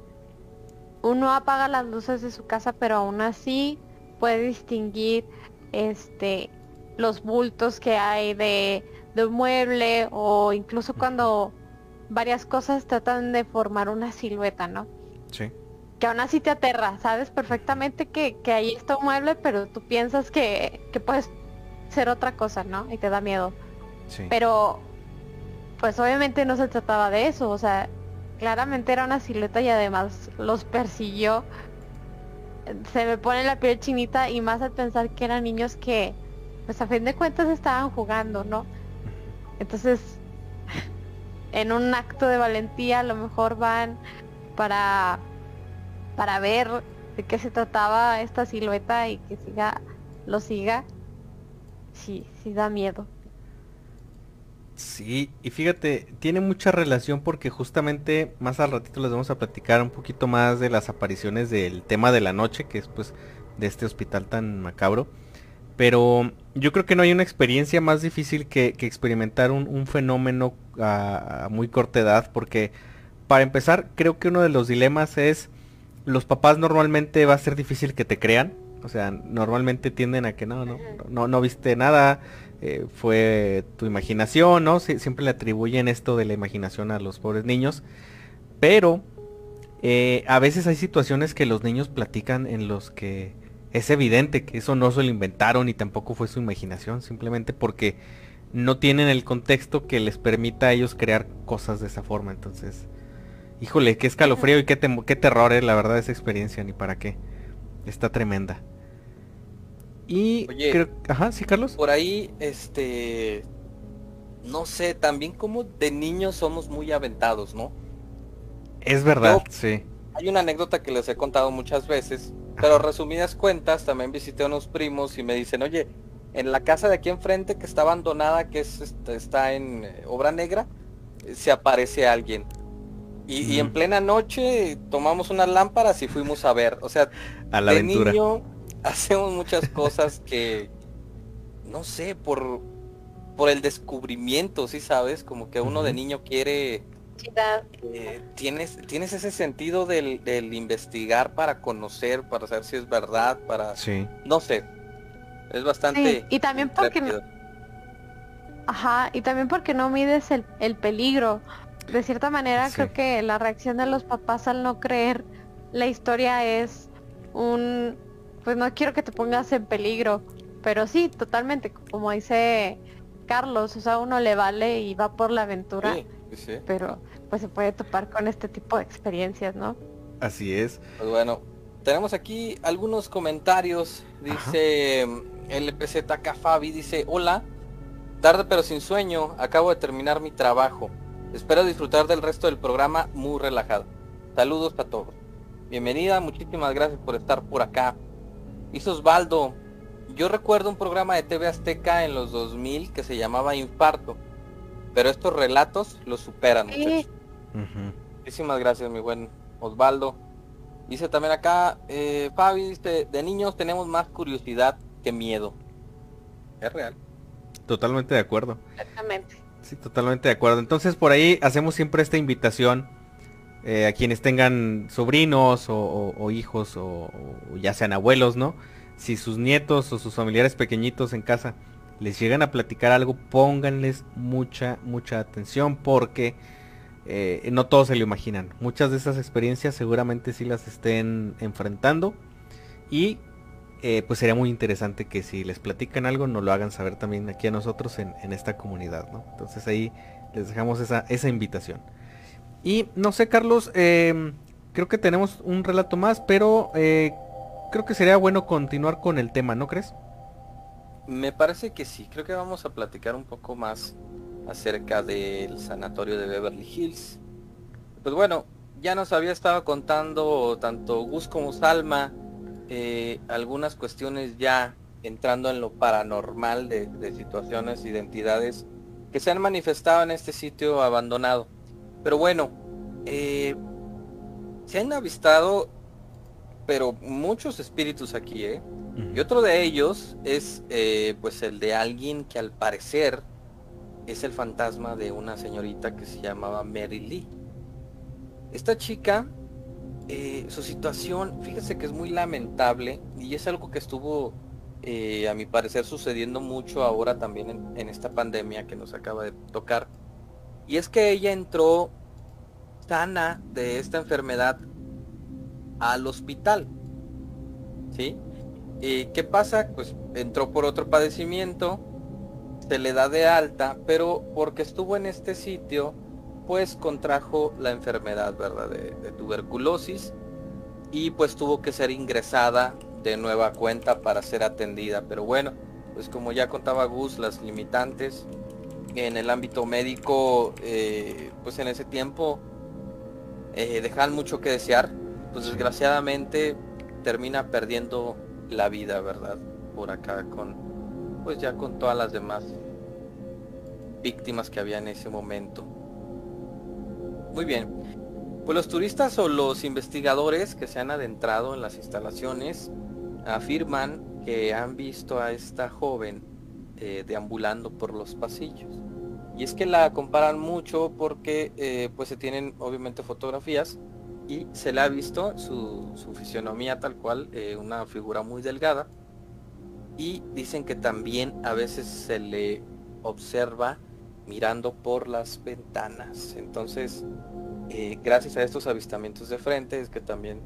uno apaga las luces de su casa, pero aún así puede distinguir este los bultos que hay de, de un mueble o incluso cuando varias cosas tratan de formar una silueta, ¿no? Sí. Que aún así te aterra, sabes perfectamente que, que ahí está un mueble, pero tú piensas que, que puede ser otra cosa, ¿no? Y te da miedo. Sí. Pero, pues obviamente no se trataba de eso, o sea, claramente era una silueta y además los persiguió. Se me pone la piel chinita y más al pensar que eran niños que, pues a fin de cuentas estaban jugando, ¿no? Entonces, en un acto de valentía a lo mejor van para, para ver de qué se trataba esta silueta y que siga, lo siga. Sí, sí da miedo. Sí, y fíjate, tiene mucha relación porque justamente más al ratito les vamos a platicar un poquito más de las apariciones del tema de la noche, que es pues de este hospital tan macabro. Pero yo creo que no hay una experiencia más difícil que, experimentar un, fenómeno a, muy corta edad, porque para empezar creo que uno de los dilemas es, los papás normalmente va a ser difícil que te crean, o sea, normalmente tienden a que no, no, no, no viste nada, eh, fue tu imaginación, ¿no? Sie siempre le atribuyen esto de la imaginación a los pobres niños. Pero eh, a veces hay situaciones que los niños platican en los que es evidente que eso no se lo inventaron y tampoco fue su imaginación, simplemente porque no tienen el contexto que les permita a ellos crear cosas de esa forma. Entonces, híjole, qué escalofrío y qué, qué terror, eh, la verdad, esa experiencia, ni para qué. Está tremenda. Y Oye, creo, ajá, sí, Carlos. Por ahí, este, no sé, también como de niños somos muy aventados, ¿no? Es verdad, Yo- sí. Hay una anécdota que les he contado muchas veces, pero resumidas cuentas, también visité a unos primos y me dicen, oye, en la casa de aquí enfrente que está abandonada, que es, este, está en eh, obra negra, se aparece alguien. Y, y en plena noche tomamos unas lámparas y fuimos a ver. O sea, A la de aventura. niño hacemos muchas cosas que, no sé, por, por el descubrimiento, ¿sí sabes? Como que uno de niño quiere eh, tienes, tienes ese sentido del, del investigar para conocer, para saber si es verdad, para... Sí. No sé. Es bastante... Sí, y también porque. Ajá, y también porque no mides el, el peligro. De cierta manera, Sí. creo que la reacción de los papás al no creer la historia es un, pues no quiero que te pongas en peligro, pero sí, totalmente, como dice Carlos, o sea, uno le vale y va por la aventura, Sí, sí, sí. pero pues se puede topar con este tipo de experiencias, ¿no? Así es. Pues bueno, tenemos aquí algunos comentarios. Dice LPZK Fabi, dice, hola, tarde pero sin sueño, acabo de terminar mi trabajo. Espero disfrutar del resto del programa muy relajado. Saludos para todos. Bienvenida, muchísimas gracias por estar por acá. Dice Osvaldo, yo recuerdo un programa de TV Azteca en los 2000 que se llamaba Infarto, pero estos relatos los superan. Muchísimas gracias, mi buen Osvaldo. Dice también acá, eh, Fabi, dice, de niños tenemos más curiosidad que miedo. Es real. Totalmente de acuerdo. Exactamente. Sí, totalmente de acuerdo. Entonces por ahí hacemos siempre esta invitación eh, a quienes tengan sobrinos o, hijos o, o ya sean abuelos, ¿no? Si sus nietos o sus familiares pequeñitos en casa les llegan a platicar algo, pónganles mucha, mucha atención porque eh, no todos se lo imaginan. Muchas de esas experiencias seguramente sí las estén enfrentando y eh, pues sería muy interesante que si les platican algo nos lo hagan saber también aquí a nosotros en, en esta comunidad, ¿no? Entonces ahí les dejamos esa, invitación. Y no sé, Carlos, eh, creo que tenemos un relato más, pero eh, creo que sería bueno continuar con el tema, ¿no crees? Me parece que sí, creo que vamos a platicar un poco más acerca del sanatorio de Beverly Hills. Pues bueno, ya nos había estado contando tanto Gus como Salma eh, algunas cuestiones ya entrando en lo paranormal de, de situaciones, identidades que se han manifestado en este sitio abandonado. Pero bueno, eh, se han avistado, pero muchos espíritus aquí, ¿eh? Y otro de ellos es eh, pues el de alguien que al parecer es el fantasma de una señorita que se llamaba Mary Lee. Esta chica, eh, su situación, fíjese que es muy lamentable y es algo que estuvo, eh, a mi parecer, sucediendo mucho ahora también en, esta pandemia que nos acaba de tocar. Y es que ella entró sana de esta enfermedad al hospital. ¿Sí? ¿Y qué pasa? Pues entró por otro padecimiento, se le da de alta, pero porque estuvo en este sitio, pues contrajo la enfermedad, ¿verdad? De, tuberculosis y pues tuvo que ser ingresada de nueva cuenta para ser atendida. Pero bueno, pues como ya contaba Gus, las limitantes en el ámbito médico, eh, pues en ese tiempo eh, dejan mucho que desear. Pues desgraciadamente termina perdiendo la vida, ¿verdad? Por acá con, pues ya con todas las demás víctimas que había en ese momento. Muy bien. Pues los turistas o los investigadores que se han adentrado en las instalaciones afirman que han visto a esta joven eh, deambulando por los pasillos. Y es que la comparan mucho porque eh, pues se tienen obviamente fotografías y se le ha visto su, su fisionomía tal cual, eh, una figura muy delgada. Y dicen que también a veces se le observa mirando por las ventanas. Entonces, eh, gracias a estos avistamientos de frente es que también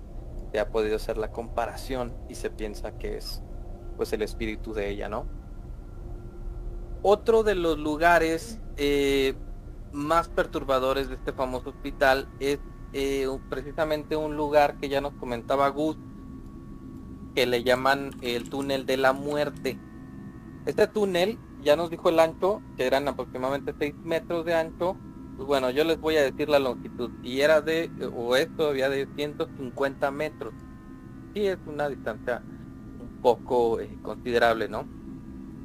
se ha podido hacer la comparación y se piensa que es pues el espíritu de ella, ¿no? Otro de los lugares eh, más perturbadores de este famoso hospital es eh, precisamente un lugar que ya nos comentaba Gus, que le llaman el túnel de la muerte. Este túnel, ya nos dijo el ancho, que eran aproximadamente 6 metros de ancho. Pues bueno, yo les voy a decir la longitud. Y era de, o es todavía de 150 metros. Sí, es una distancia un poco eh, considerable, ¿no?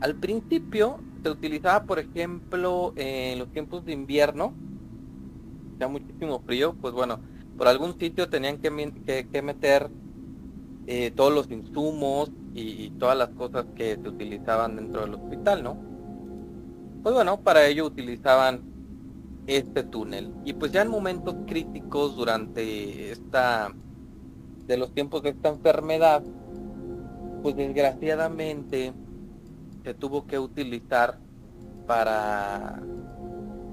Al principio se utilizaba, por ejemplo, en los tiempos de invierno, ya muchísimo frío, pues bueno, por algún sitio tenían que, que, meter eh, todos los insumos y, todas las cosas que se utilizaban dentro del hospital, ¿no? Pues bueno, para ello utilizaban este túnel. Y pues ya en momentos críticos durante esta, de los tiempos de esta enfermedad, pues desgraciadamente se tuvo que utilizar para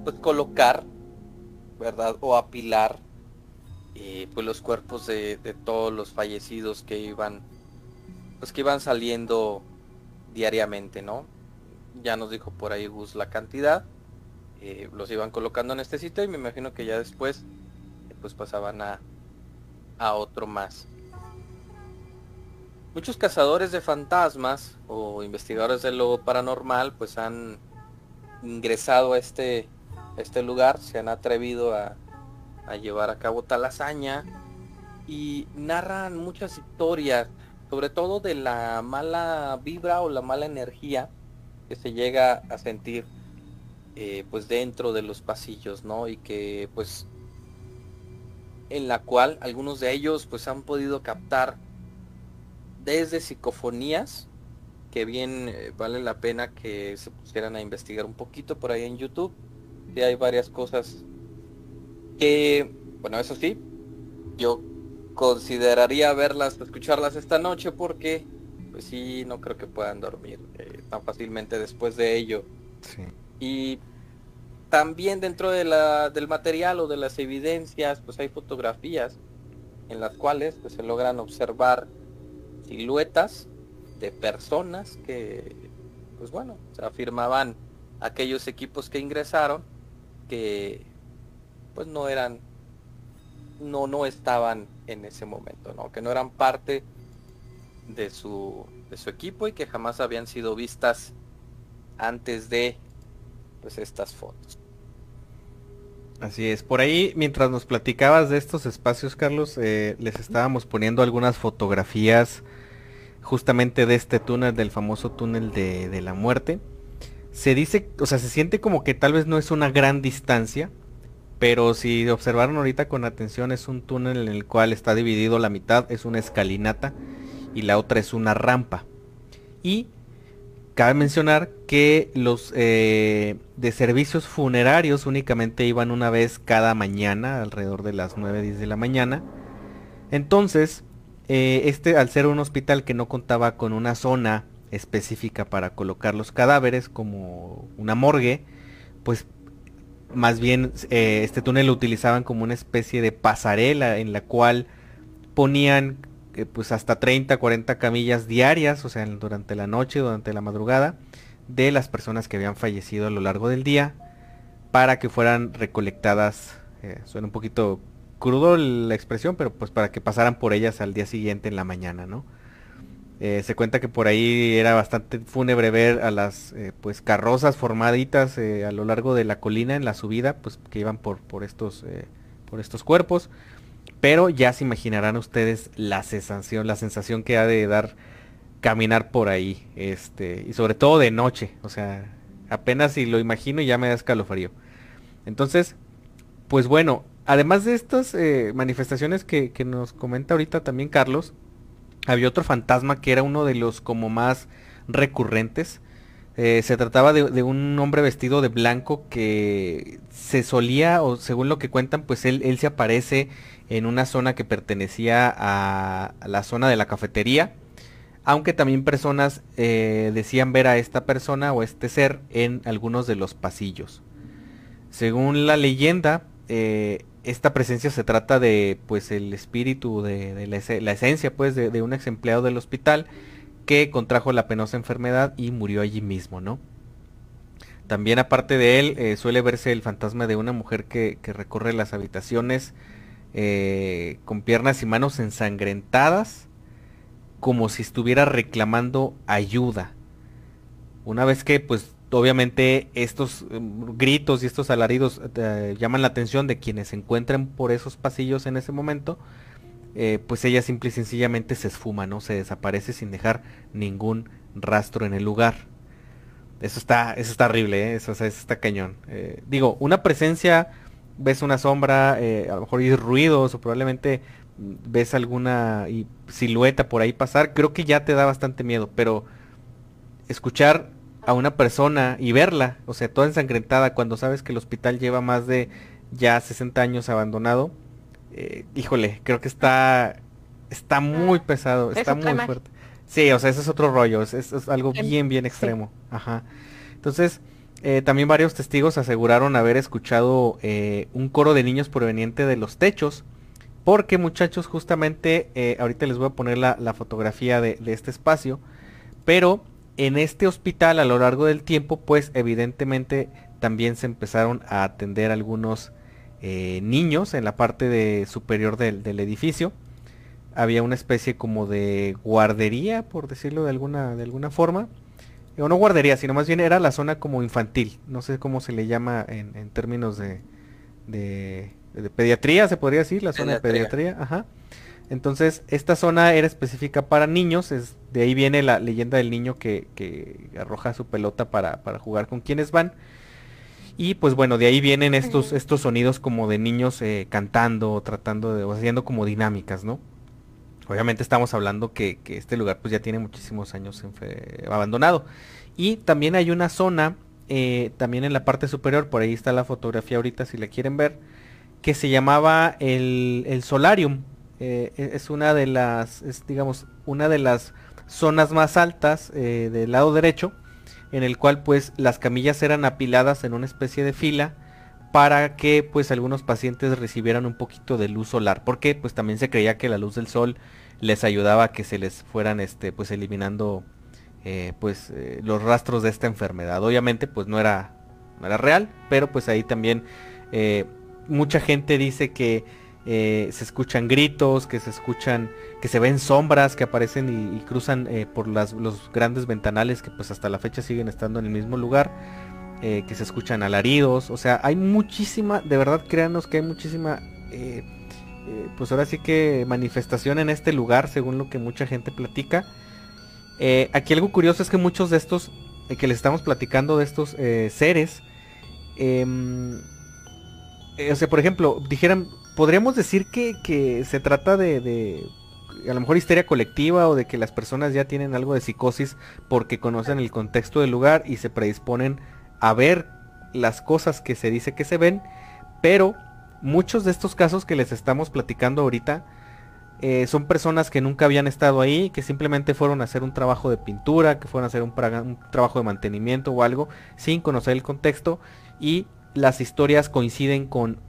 pues colocar verdad o apilar eh, pues los cuerpos de, de, todos los fallecidos que iban pues que iban saliendo diariamente no ya nos dijo por ahí Gus la cantidad eh, los iban colocando en este sitio y me imagino que ya después eh, pues pasaban a, a otro más. Muchos cazadores de fantasmas o investigadores de lo paranormal pues han ingresado a este, este lugar, se han atrevido a, a llevar a cabo tal hazaña y narran muchas historias, sobre todo de la mala vibra o la mala energía que se llega a sentir eh, pues dentro de los pasillos, ¿no? Y que pues en la cual algunos de ellos pues han podido captar desde psicofonías, que bien eh, vale la pena que se pusieran a investigar un poquito por ahí en YouTube. Y hay varias cosas que, bueno, eso sí, yo consideraría verlas, escucharlas esta noche porque, pues sí, no creo que puedan dormir eh, tan fácilmente después de ello. Y también dentro de la, del material o de las evidencias, pues hay fotografías en las cuales pues, se logran observar siluetas de personas que, pues bueno, se afirmaban aquellos equipos que ingresaron que pues no eran, no, no estaban en ese momento, ¿no? Que no eran parte de su, de su equipo y que jamás habían sido vistas antes de pues estas fotos. Así es, por ahí mientras nos platicabas de estos espacios, Carlos, eh, les estábamos poniendo algunas fotografías justamente de este túnel, del famoso túnel de, de, la muerte. Se dice, o sea, se siente como que tal vez no es una gran distancia, pero si observaron ahorita con atención es un túnel en el cual está dividido la mitad, es una escalinata y la otra es una rampa. Y cabe mencionar que los eh, de servicios funerarios únicamente iban una vez cada mañana, alrededor de las 9, 10 de la mañana. Entonces, eh, este al ser un hospital que no contaba con una zona específica para colocar los cadáveres como una morgue, pues más bien eh, este túnel lo utilizaban como una especie de pasarela en la cual ponían eh, pues hasta 30, 40 camillas diarias, o sea, durante la noche, durante la madrugada, de las personas que habían fallecido a lo largo del día, para que fueran recolectadas, eh, suena un poquito crudo la expresión, pero pues para que pasaran por ellas al día siguiente en la mañana, ¿no? Eh, se cuenta que por ahí era bastante fúnebre ver a las pues carrozas formaditas a lo largo de la colina en la subida, pues que iban por, por estos por estos cuerpos. Pero ya se imaginarán ustedes la sensación, la sensación que ha de dar caminar por ahí, este, y sobre todo de noche, o sea, apenas si lo imagino ya me da escalofrío. Entonces, pues bueno, además de estas manifestaciones que, que nos comenta ahorita también Carlos, había otro fantasma que era uno de los como más recurrentes. Eh, se trataba de, un hombre vestido de blanco que se solía, o según lo que cuentan, pues él, él se aparece en una zona que pertenecía a, la zona de la cafetería. Aunque también personas eh, decían ver a esta persona o este ser en algunos de los pasillos. Según la leyenda, eh, esta presencia se trata de pues el espíritu de, la, esencia pues de, un ex empleado del hospital que contrajo la penosa enfermedad y murió allí mismo, ¿no? También aparte de él eh, suele verse el fantasma de una mujer que, recorre las habitaciones eh, con piernas y manos ensangrentadas como si estuviera reclamando ayuda. Una vez que pues obviamente estos em, gritos y estos alaridos eh, llaman la atención de quienes se encuentran por esos pasillos en ese momento, eh, pues ella simple y sencillamente se esfuma, ¿no? Se desaparece sin dejar ningún rastro en el lugar. Eso está, eso está horrible, ¿eh? eso, está cañón. digo, una presencia, ves una sombra, a lo mejor oyes ruidos o probablemente mm, ves alguna silueta por ahí pasar, creo que ya te da bastante miedo, pero escuchar a una persona y verla, o sea, toda ensangrentada cuando sabes que el hospital lleva más de ya 60 años abandonado, eh, híjole, creo que está está muy pesado, está muy fuerte. Sí, o sea, ese es otro rollo, es, algo bien, bien extremo. Ajá. Entonces, eh, también varios testigos aseguraron haber escuchado eh, un coro de niños proveniente de los techos. Porque muchachos, justamente, ahorita les voy a poner la, fotografía de, este espacio. Pero en este hospital a lo largo del tiempo, pues evidentemente también se empezaron a atender algunos eh, niños en la parte de superior del, edificio. Había una especie como de guardería, por decirlo de alguna, de alguna forma. O no guardería, sino más bien era la zona como infantil. No sé cómo se le llama en, términos de, de, pediatría, se podría decir, la zona de pediatría. Ajá. Entonces, esta zona era específica para niños, es, de ahí viene la leyenda del niño que, arroja su pelota para, jugar con quienes van. Y pues bueno, de ahí vienen estos, estos sonidos como de niños eh, cantando, tratando de, o haciendo como dinámicas, ¿no? Obviamente estamos hablando que, este lugar pues ya tiene muchísimos años abandonado. Y también hay una zona, eh, también en la parte superior, por ahí está la fotografía ahorita si la quieren ver, que se llamaba el, el Solarium eh, e-, es una de las, digamos, una de las zonas más altas eh, del lado derecho, en el cual pues las camillas eran apiladas en una especie de fila para que pues algunos pacientes recibieran un poquito de luz solar, porque pues también se creía que la luz del sol les ayudaba a que se les fueran este pues eliminando eh, pues los rastros de esta enfermedad. Obviamente pues no era, no era real, pero pues ahí también mucha gente dice que eh, se escuchan gritos, que se escuchan, que se ven sombras que aparecen y, cruzan eh, por los grandes ventanales que pues hasta la fecha siguen estando en el mismo lugar, eh, que se escuchan alaridos, o sea, hay muchísima, de verdad créanos que hay muchísima, pues ahora sí que manifestación en este lugar, según lo que mucha gente platica. aquí algo curioso es que muchos de estos, que les estamos platicando de estos seres, em, eh, o sea, por ejemplo, dijeran, podríamos decir que, que se trata de, de, a lo mejor histeria colectiva o de que las personas ya tienen algo de psicosis porque conocen el contexto del lugar y se predisponen a ver las cosas que se dice que se ven, pero muchos de estos casos que les estamos platicando ahorita eh, son personas que nunca habían estado ahí, que simplemente fueron a hacer un trabajo de pintura, que fueron a hacer un, un trabajo de mantenimiento o algo, sin conocer el contexto y las historias coinciden con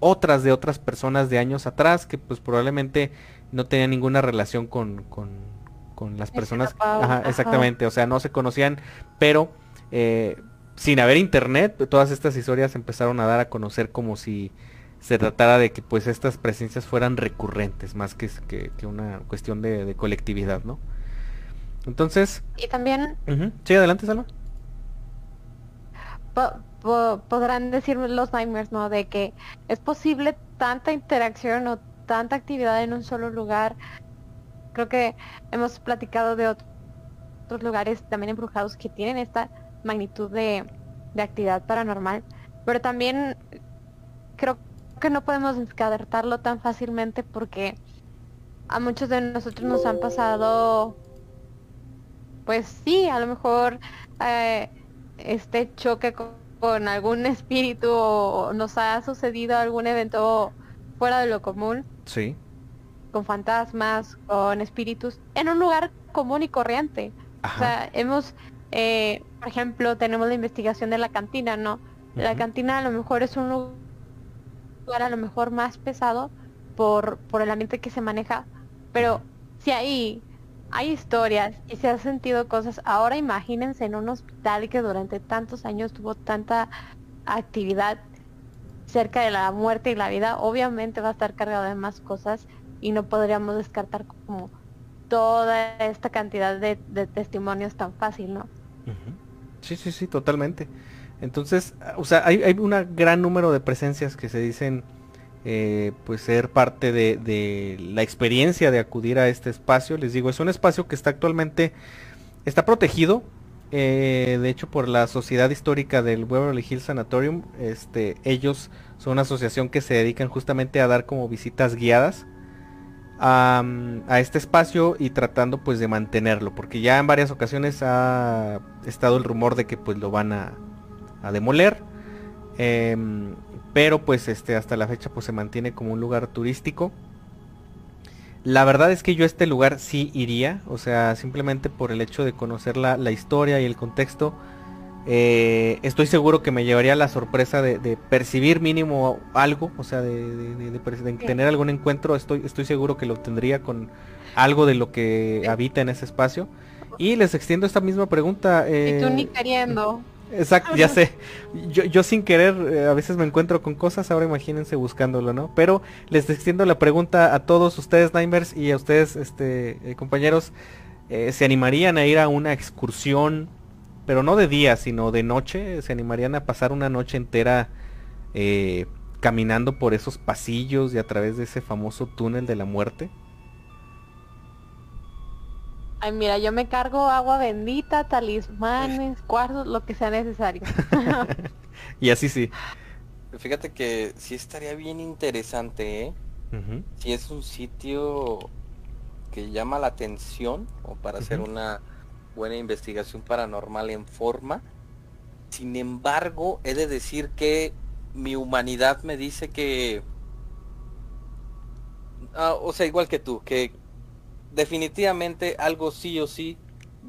otras de otras personas de años atrás que pues probablemente no tenían ninguna relación con, con, con las personas. Ajá, exactamente, o sea, no se conocían, pero eh, sin haber internet, todas estas historias empezaron a dar a conocer como si se tratara de que pues estas presencias fueran recurrentes, más que, que, una cuestión de, colectividad, ¿no? Entonces... Y también... Sí, adelante, Salva. podrán decir los nightmares, ¿no? De que es posible tanta interacción o tanta actividad en un solo lugar. Creo que hemos platicado de otros lugares también embrujados que tienen esta magnitud de, de actividad paranormal. Pero también creo que no podemos descartarlo tan fácilmente porque a muchos de nosotros nos han pasado, pues sí, a lo mejor eh, este choque con, algún espíritu o nos ha sucedido algún evento fuera de lo común. Sí. Con fantasmas, con espíritus, en un lugar común y corriente. O sea, hemos, eh, por ejemplo, tenemos la investigación de la cantina, ¿no? La cantina a lo mejor es un lugar a lo mejor más pesado por, por el ambiente que se maneja, pero si ahí hay historias y se han sentido cosas, ahora imagínense en un hospital que durante tantos años tuvo tanta actividad cerca de la muerte y la vida, obviamente va a estar cargado de más cosas y no podríamos descartar como toda esta cantidad de, testimonios tan fácil, ¿no? Sí, sí, sí, totalmente. Entonces, o sea, hay, hay un gran número de presencias que se dicen eh, pues ser parte de, la experiencia de acudir a este espacio. Les digo, es un espacio que está actualmente, está protegido, eh, de hecho por la Sociedad Histórica del Beverly Hills Sanatorium. Este, ellos son una asociación que se dedican justamente a dar como visitas guiadas a, este espacio y tratando pues de mantenerlo, porque ya en varias ocasiones ha estado el rumor de que pues lo van a a demoler. Em, pero pues este hasta la fecha pues se mantiene como un lugar turístico. La verdad es que yo a este lugar sí iría, o sea, simplemente por el hecho de conocer la, historia y el contexto. Eh, estoy seguro que me llevaría la sorpresa de, percibir mínimo algo, o sea, de, tener algún encuentro. Estoy, estoy seguro que lo tendría con algo de lo que habita en ese espacio. Y les extiendo esta misma pregunta. y tú ni eh, queriendo. Exacto, ya sé. Yo, yo sin querer eh, a veces me encuentro con cosas, ahora imagínense buscándolo, ¿no? Pero les extiendo la pregunta a todos ustedes, Nimers, y a ustedes, este, eh, compañeros, eh, ¿se animarían a ir a una excursión, pero no de día, sino de noche? ¿Se animarían a pasar una noche entera caminando por esos pasillos y a través de ese famoso túnel de la muerte? Ay, mira, yo me cargo agua bendita, talismanes, cuarzos, lo que sea necesario. y así sí. Fíjate que sí estaría bien interesante, ¿eh? Si es un sitio que llama la atención o para hacer una buena investigación paranormal en forma. Sin embargo, he de decir que mi humanidad me dice que... Ah, o sea, igual que tú, que definitivamente algo sí o sí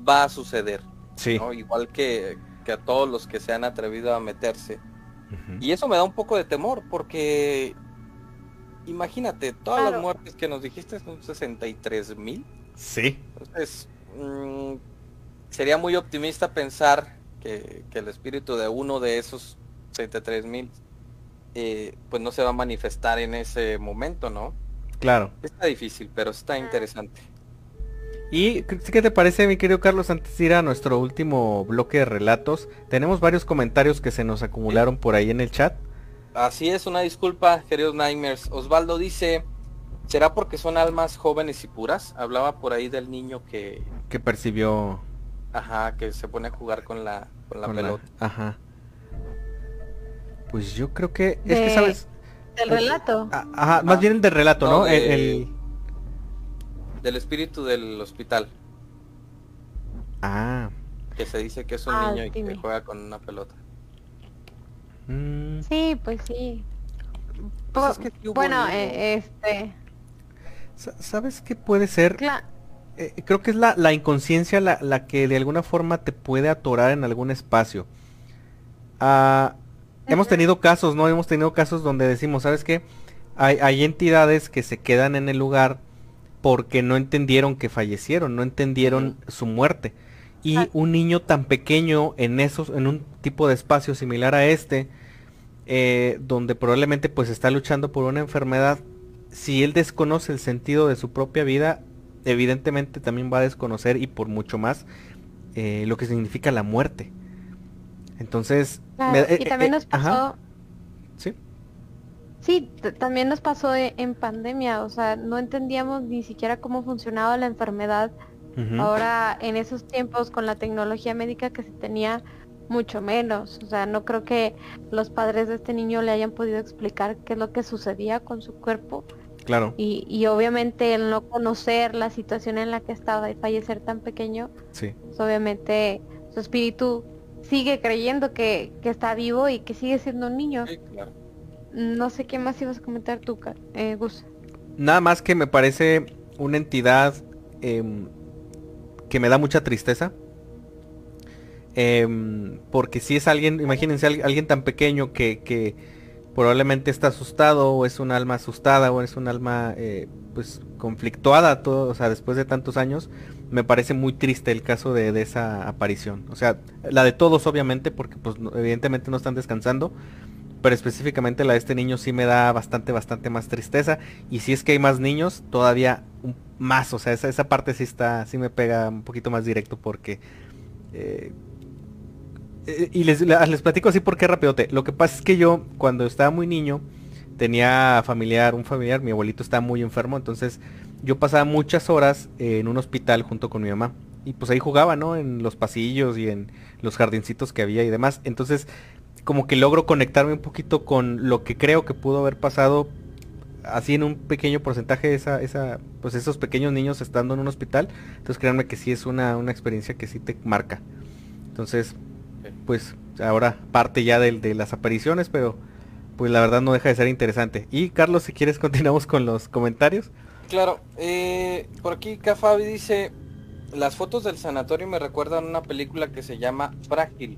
va a suceder. Sí. Igual que, a todos los que se han atrevido a meterse. Y eso me da un poco de temor porque imagínate, todas las muertes que nos dijiste son 63 mil. Sí. Entonces, mm, sería muy optimista pensar que, el espíritu de uno de esos 63 mil eh, pues no se va a manifestar en ese momento, ¿no? Claro. Está difícil, pero está interesante. Y ¿qué te parece, mi querido Carlos, antes de ir a nuestro último bloque de relatos? Tenemos varios comentarios que se nos acumularon por ahí en el chat. Así es, una disculpa, queridos Nightmares. Osvaldo dice, ¿será porque son almas jóvenes y puras? Hablaba por ahí del niño que... Que percibió... Ajá, que se pone a jugar con la, con la pelota. Ajá. Pues yo creo que... Es que, ¿sabes? Del relato. Ah, Ajá, más Ah, bien del relato, ¿no? no, El- de- el- Del espíritu del hospital. Ah. Que se dice que es un Ah, niño y que juega con una pelota. mm, Sí, pues sí. Pues es que bueno, eh, este, sa- ¿Sabes qué puede ser? cla- Eh, creo que es la, la inconsciencia la, la que de alguna forma te puede atorar en algún espacio. Ah, hemos tenido casos, ¿no? Hemos tenido casos donde decimos, ¿sabes qué? Hay, hay entidades que se quedan en el lugar porque no entendieron que fallecieron, no entendieron su muerte. Y Ah. un niño tan pequeño en esos, en un tipo de espacio similar a este, eh, donde probablemente pues está luchando por una enfermedad, si él desconoce el sentido de su propia vida, evidentemente también va a desconocer y por mucho más eh, lo que significa la muerte. Entonces, claro, me- eh, y también eh, nos pasó, ajá, sí, sí, también nos pasó en pandemia, o sea, no entendíamos ni siquiera cómo funcionaba la enfermedad. Ahora, en esos tiempos, con la tecnología médica que se tenía, mucho menos. O sea, no creo que los padres de este niño le hayan podido explicar qué es lo que sucedía con su cuerpo. Claro, Y, y obviamente el no conocer la situación en la que estaba y fallecer tan pequeño, sí. pues obviamente su espíritu sigue creyendo que, que está vivo y que sigue siendo un niño. Sí, claro. No sé qué más ibas a comentar tú, eh, Gus. Nada más que me parece una entidad em, que me da mucha tristeza. Em, porque si es alguien, imagínense al- alguien tan pequeño que, que probablemente está asustado o es un alma asustada o es un alma eh, pues conflictuada todo, o sea, después de tantos años, me parece muy triste el caso de, de esa aparición. O sea, la de todos obviamente, porque pues evidentemente no están descansando, pero específicamente la de este niño sí me da bastante, bastante más tristeza. Y si es que hay más niños, todavía más. O sea, esa, esa parte sí está, sí me pega un poquito más directo porque... eh, y les, les platico así porque rapidote. Lo que pasa es que yo, cuando estaba muy niño, tenía familiar, un familiar, mi abuelito estaba muy enfermo, entonces yo pasaba muchas horas en un hospital junto con mi mamá. Y pues ahí jugaba, ¿no? En los pasillos y en los jardincitos que había y demás. Entonces, como que logro conectarme un poquito con lo que creo que pudo haber pasado así en un pequeño porcentaje esa, esa, pues esos pequeños niños estando en un hospital. Entonces créanme que sí es una, una experiencia que sí te marca. Entonces. Pues ahora parte ya del- de, las apariciones, pero pues la verdad no deja de ser interesante. Y Carlos, si quieres continuamos con los comentarios. Claro, eh, por aquí Cafabi dice, las fotos del sanatorio me recuerdan una película que se llama Frágil.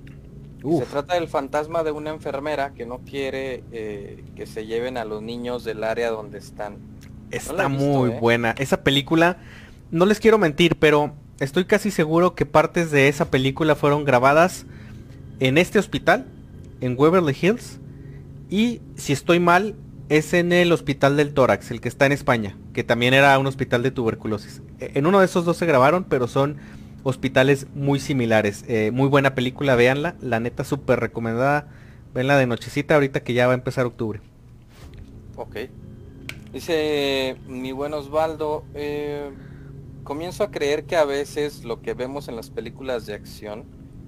Se trata del fantasma de una enfermera que no quiere eh, que se lleven a los niños del área donde están. está visto, muy ¿eh? buena. Esa película, no les quiero mentir, pero estoy casi seguro que partes de esa película fueron grabadas en este hospital, en Waverly Hills. Y si estoy mal, es en el hospital del tórax, el que está en España, que también era un hospital de tuberculosis. E- En uno de esos dos se grabaron, pero son hospitales muy similares. Eh, muy buena película, véanla. La neta súper recomendada. Venla de nochecita ahorita que ya va a empezar octubre. Ok. Dice mi buen Osvaldo, eh, comienzo a creer que a veces lo que vemos en las películas de acción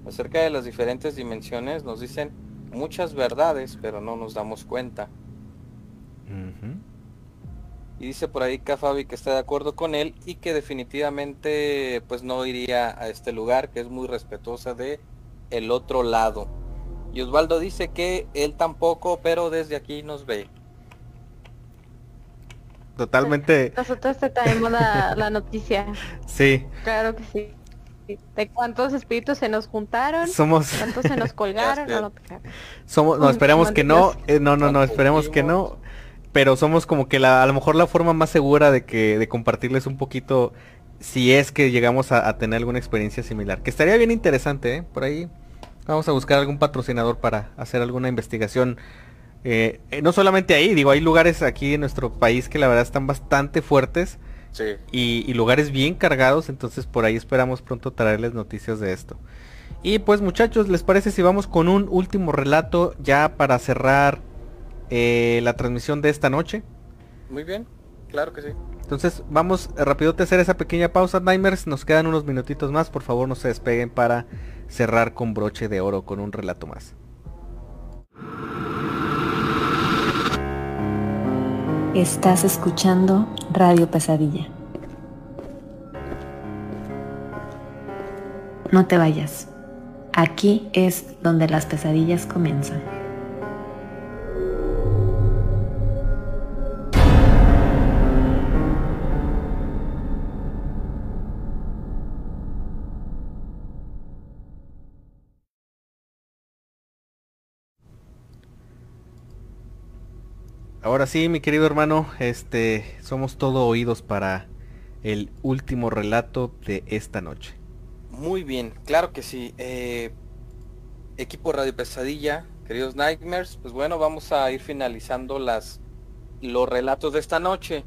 acerca de las diferentes dimensiones nos dicen muchas verdades, pero no nos damos cuenta. Y dice por ahí Fabi que está de acuerdo con él y que definitivamente pues no iría a este lugar, que es muy respetuosa de el otro lado. Y Osvaldo dice que él tampoco, pero desde aquí nos ve. Totalmente, Nosotros te traemos la, la noticia. sí. Claro que sí. De cuántos espíritus se nos juntaron, Somos, cuántos se nos colgaron. No, somos, no, esperemos que no, eh, no, no, no, ¿Cuántos esperemos que no. Pero somos como que la, a lo mejor la forma más segura de que, de compartirles un poquito, si es que llegamos a, a tener alguna experiencia similar. Que estaría bien interesante, ¿eh? Por ahí vamos a buscar algún patrocinador para hacer alguna investigación. Eh, eh, no solamente ahí, digo, hay lugares aquí en nuestro país que la verdad están bastante fuertes. Sí. y, y lugares bien cargados, entonces por ahí esperamos pronto traerles noticias de esto. Y pues muchachos, ¿les parece si vamos con un último relato ya para cerrar eh, la transmisión de esta noche? Muy bien, claro que sí. Entonces vamos rapidote a hacer esa pequeña pausa, Nimers, nos quedan unos minutitos más, por favor no se despeguen para cerrar con broche de oro con un relato más. Estás escuchando Radio Pesadilla. No te vayas. Aquí es donde las pesadillas comienzan. Ahora sí, mi querido hermano, este, somos todo oídos para el último relato de esta noche. Muy bien, claro que sí. Eh, equipo Radio Pesadilla, queridos Nightmares, pues bueno, vamos a ir finalizando las los relatos de esta noche.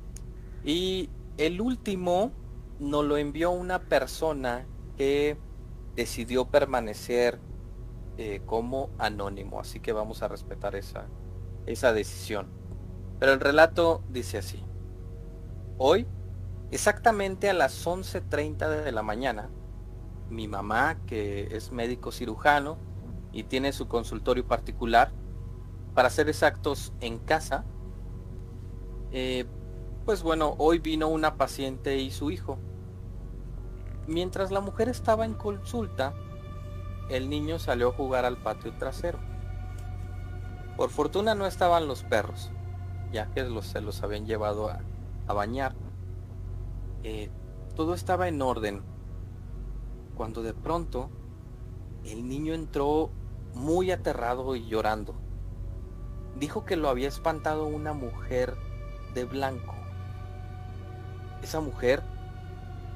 Y el último nos lo envió una persona que decidió permanecer eh, como anónimo, así que vamos a respetar esa, esa decisión. Pero el relato dice así. Hoy, exactamente a las 11.30 de la mañana, mi mamá, que es médico cirujano y tiene su consultorio particular, para ser exactos en casa, eh, pues bueno, hoy vino una paciente y su hijo. Mientras la mujer estaba en consulta, el niño salió a jugar al patio trasero. Por fortuna no estaban los perros, ya que los, se los habían llevado a, bañar. Eh, todo estaba en orden, cuando de pronto el niño entró muy aterrado y llorando. Dijo que lo había espantado una mujer de blanco. Esa mujer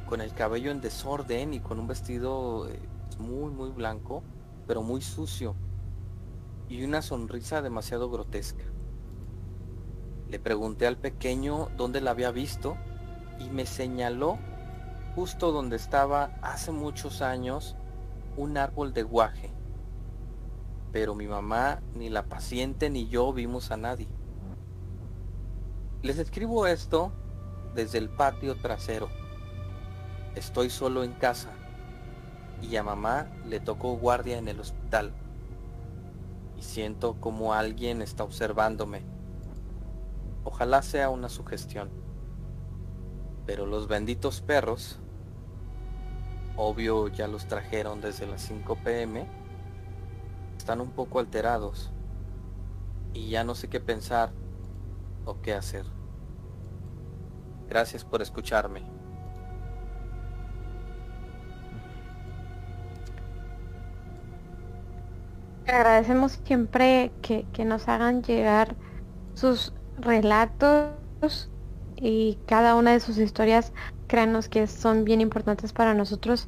con el cabello en desorden y con un vestido eh, muy muy blanco, pero muy sucio y una sonrisa demasiado grotesca. Le pregunté al pequeño dónde la había visto y me señaló justo donde estaba hace muchos años un árbol de guaje. Pero mi mamá, ni la paciente, ni yo vimos a nadie. Les escribo esto desde el patio trasero. Estoy solo en casa y a mamá le tocó guardia en el hospital. Y siento como alguien está observándome Ojalá sea una sugestión. Pero los benditos perros, obvio ya los trajeron desde las 5 pm, están un poco alterados y ya no sé qué pensar o qué hacer. Gracias por escucharme. Agradecemos siempre que, que nos hagan llegar sus relatos y cada una de sus historias, créanos que son bien importantes para nosotros.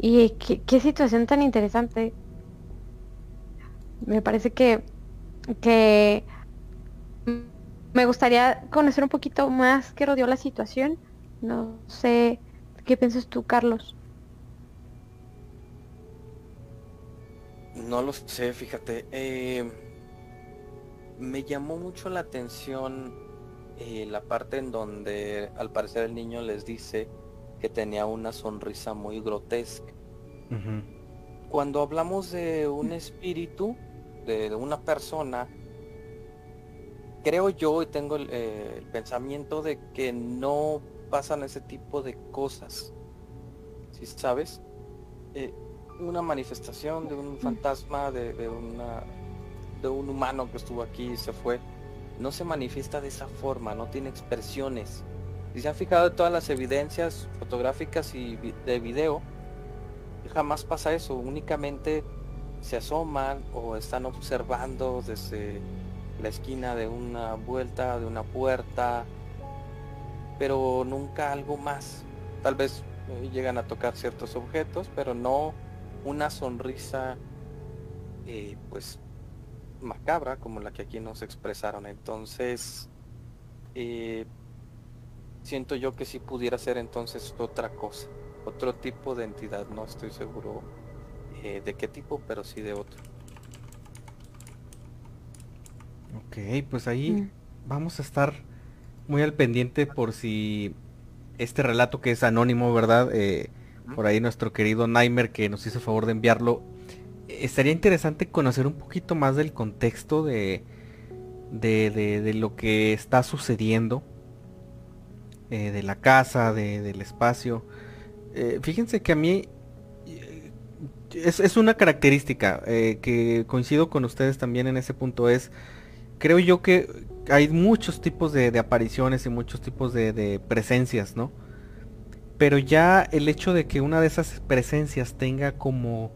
Y qué, situación tan interesante. Me parece que, que me gustaría conocer un poquito más qué rodeó la situación. No sé, ¿qué piensas tú, Carlos? No lo sé, fíjate. Eh, me llamó mucho la atención eh, la parte en donde al parecer el niño les dice que tenía una sonrisa muy grotesca. Cuando hablamos de un espíritu, de, una persona, creo yo y tengo eh, el, pensamiento de que no pasan ese tipo de cosas. Si sabes? Eh, una manifestación de un fantasma, de una de un humano que estuvo aquí y se fue, no se manifiesta de esa forma, no tiene expresiones. Si se han fijado en todas las evidencias fotográficas y de video, jamás pasa eso, únicamente se asoman o están observando desde la esquina de una vuelta, de una puerta, pero nunca algo más. Tal vez eh, llegan a tocar ciertos objetos, pero no una sonrisa eh, pues macabra como la que aquí nos expresaron. Entonces, eh, siento yo que si pudiera ser entonces otra cosa, otro tipo de entidad. No estoy seguro eh, de qué tipo, pero sí de otro. Ok, pues ahí mm. vamos a estar muy al pendiente por si este relato que es anónimo, ¿verdad? Eh, por ahí nuestro querido Naimer que nos hizo favor de enviarlo estaría interesante conocer un poquito más del contexto de, de, de, lo que está sucediendo, eh, de la casa, de, del espacio. Eh, fíjense que a mí es, es una característica que coincido con ustedes también en ese punto, es, creo yo que hay muchos tipos de, apariciones y muchos tipos de, presencias, ¿no? Pero ya el hecho de que una de esas presencias tenga como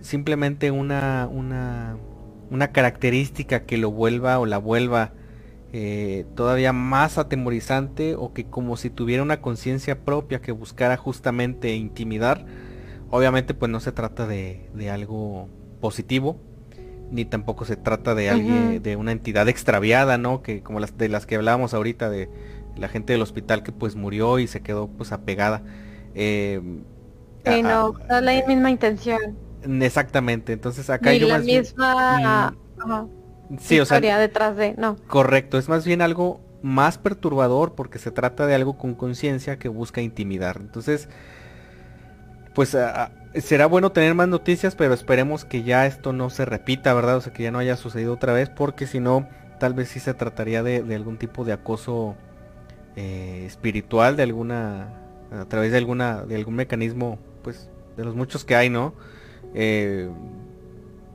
simplemente una, una, una característica que lo vuelva o la vuelva eh, todavía más atemorizante o que como si tuviera una conciencia propia que buscara justamente intimidar, obviamente pues no se trata de, de algo positivo, ni tampoco se trata de alguien, de una entidad extraviada, ¿no? Que como las de las que hablábamos ahorita de la gente del hospital que pues murió y se quedó pues apegada. Eh, sí, no, no la misma intención. Exactamente, entonces acá yo la misma mm, sí, o sea, detrás de, no. Correcto, es más bien algo más perturbador porque se trata de algo con conciencia que busca intimidar. Entonces, pues será bueno tener más noticias, pero esperemos que ya esto no se repita, ¿verdad? O sea, que ya no haya sucedido otra vez, porque si no, tal vez sí se trataría de, algún tipo de acoso eh, espiritual, de alguna, a través de alguna, de algún mecanismo, pues, de los muchos que hay, ¿no? Eh,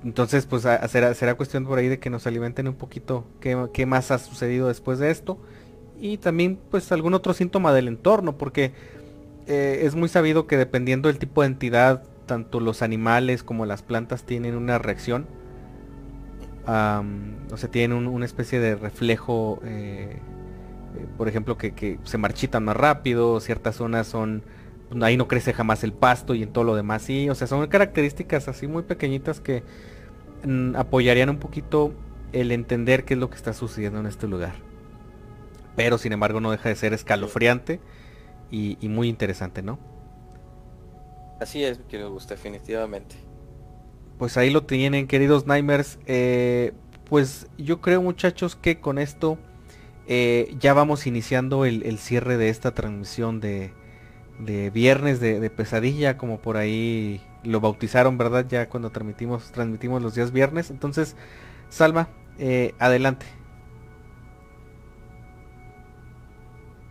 entonces, pues será, cuestión por ahí de que nos alimenten un poquito qué, más ha sucedido después de esto. Y también, pues, algún otro síntoma del entorno, porque eh, es muy sabido que dependiendo del tipo de entidad, tanto los animales como las plantas tienen una reacción. o sea, tienen una especie de reflejo, eh, por ejemplo, que, se marchitan más rápido, ciertas zonas son, ahí no crece jamás el pasto y en todo lo demás sí, o sea, son características así muy pequeñitas que mm, apoyarían un poquito el entender qué es lo que está sucediendo en este lugar. Pero sin embargo no deja de ser escalofriante y, muy interesante, ¿no? Así es, que me gusta definitivamente. Pues ahí lo tienen, queridos Nightmares. Eh, pues yo creo, muchachos, que con esto eh, ya vamos iniciando el, cierre de esta transmisión de, de viernes de, pesadilla, como por ahí lo bautizaron, ¿verdad? Ya cuando transmitimos, transmitimos los días viernes. Entonces, Salma, eh, adelante.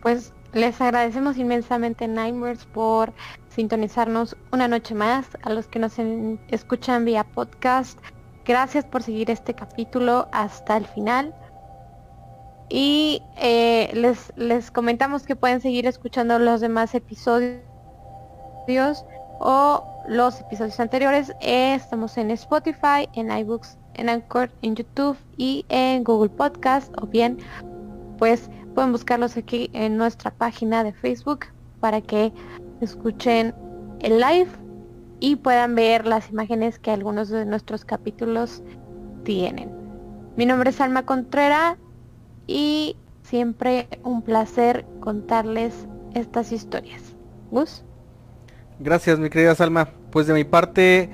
Pues les agradecemos inmensamente Nightmares por sintonizarnos una noche más. A los que nos escuchan vía podcast, gracias por seguir este capítulo hasta el final. Y eh, les, les comentamos que pueden seguir escuchando los demás episodios o los episodios anteriores. estamos en Spotify, en iBooks, en Anchor, en YouTube y en Google Podcast. O bien, pues Pueden buscarlos aquí en nuestra página de Facebook para que escuchen el live y puedan ver las imágenes que algunos de nuestros capítulos tienen. Mi nombre es Alma Contrera y siempre un placer contarles estas historias. Gus. Gracias, mi querida Salma. Pues de mi parte,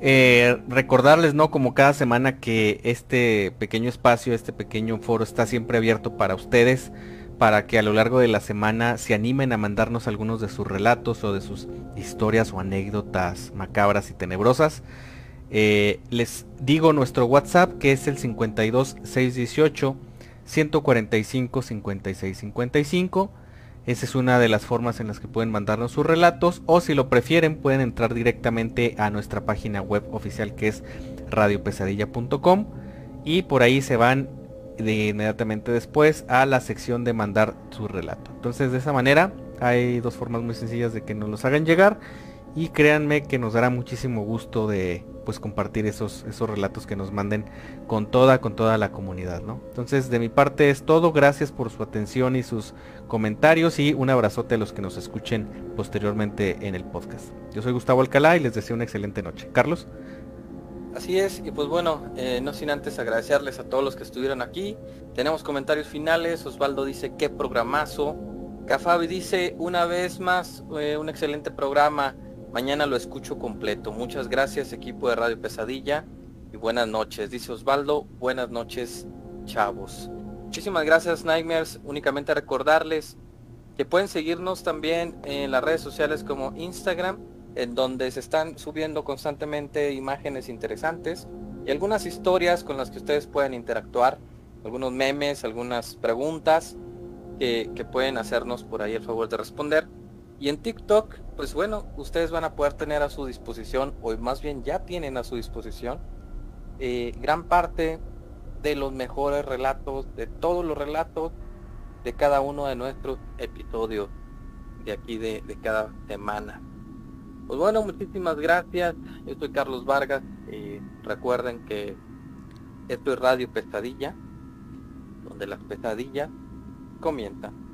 eh, recordarles, ¿no? Como cada semana que este pequeño espacio, este pequeño foro está siempre abierto para ustedes, para que a lo largo de la semana se animen a mandarnos algunos de sus relatos o de sus historias o anécdotas macabras y tenebrosas. Eh, les digo nuestro WhatsApp que es el 52 618 145 56 55 esa es una de las formas en las que pueden mandarnos sus relatos o si lo prefieren pueden entrar directamente a nuestra página web oficial que es radiopesadilla.com y por ahí se van de inmediatamente después a la sección de mandar su relato. Entonces de esa manera hay dos formas muy sencillas de que nos los hagan llegar y créanme que nos dará muchísimo gusto de pues compartir esos, esos relatos que nos manden con toda, con toda la comunidad, ¿no? Entonces de mi parte es todo, gracias por su atención y sus comentarios y un abrazote a los que nos escuchen posteriormente en el podcast. Yo soy Gustavo Alcalá y les deseo una excelente noche. Carlos. Así es, y pues bueno, eh, no sin antes agradecerles a todos los que estuvieron aquí. Tenemos comentarios finales, Osvaldo dice qué programazo. Cafabi dice una vez más eh, un excelente programa. Mañana lo escucho completo. Muchas gracias equipo de Radio Pesadilla y buenas noches. Dice Osvaldo, buenas noches chavos. Muchísimas gracias Nightmares. Únicamente recordarles que pueden seguirnos también en las redes sociales como Instagram, en donde se están subiendo constantemente imágenes interesantes y algunas historias con las que ustedes pueden interactuar. algunos memes, algunas preguntas que, que pueden hacernos por ahí el favor de responder. Y en TikTok, pues bueno, ustedes van a poder tener a su disposición, o más bien ya tienen a su disposición, eh, gran parte de los mejores relatos, de todos los relatos de cada uno de nuestros episodios de aquí de, cada semana. Pues bueno, muchísimas gracias. Yo soy Carlos Vargas. y recuerden que esto es Radio Pesadilla, donde las pesadillas comienzan.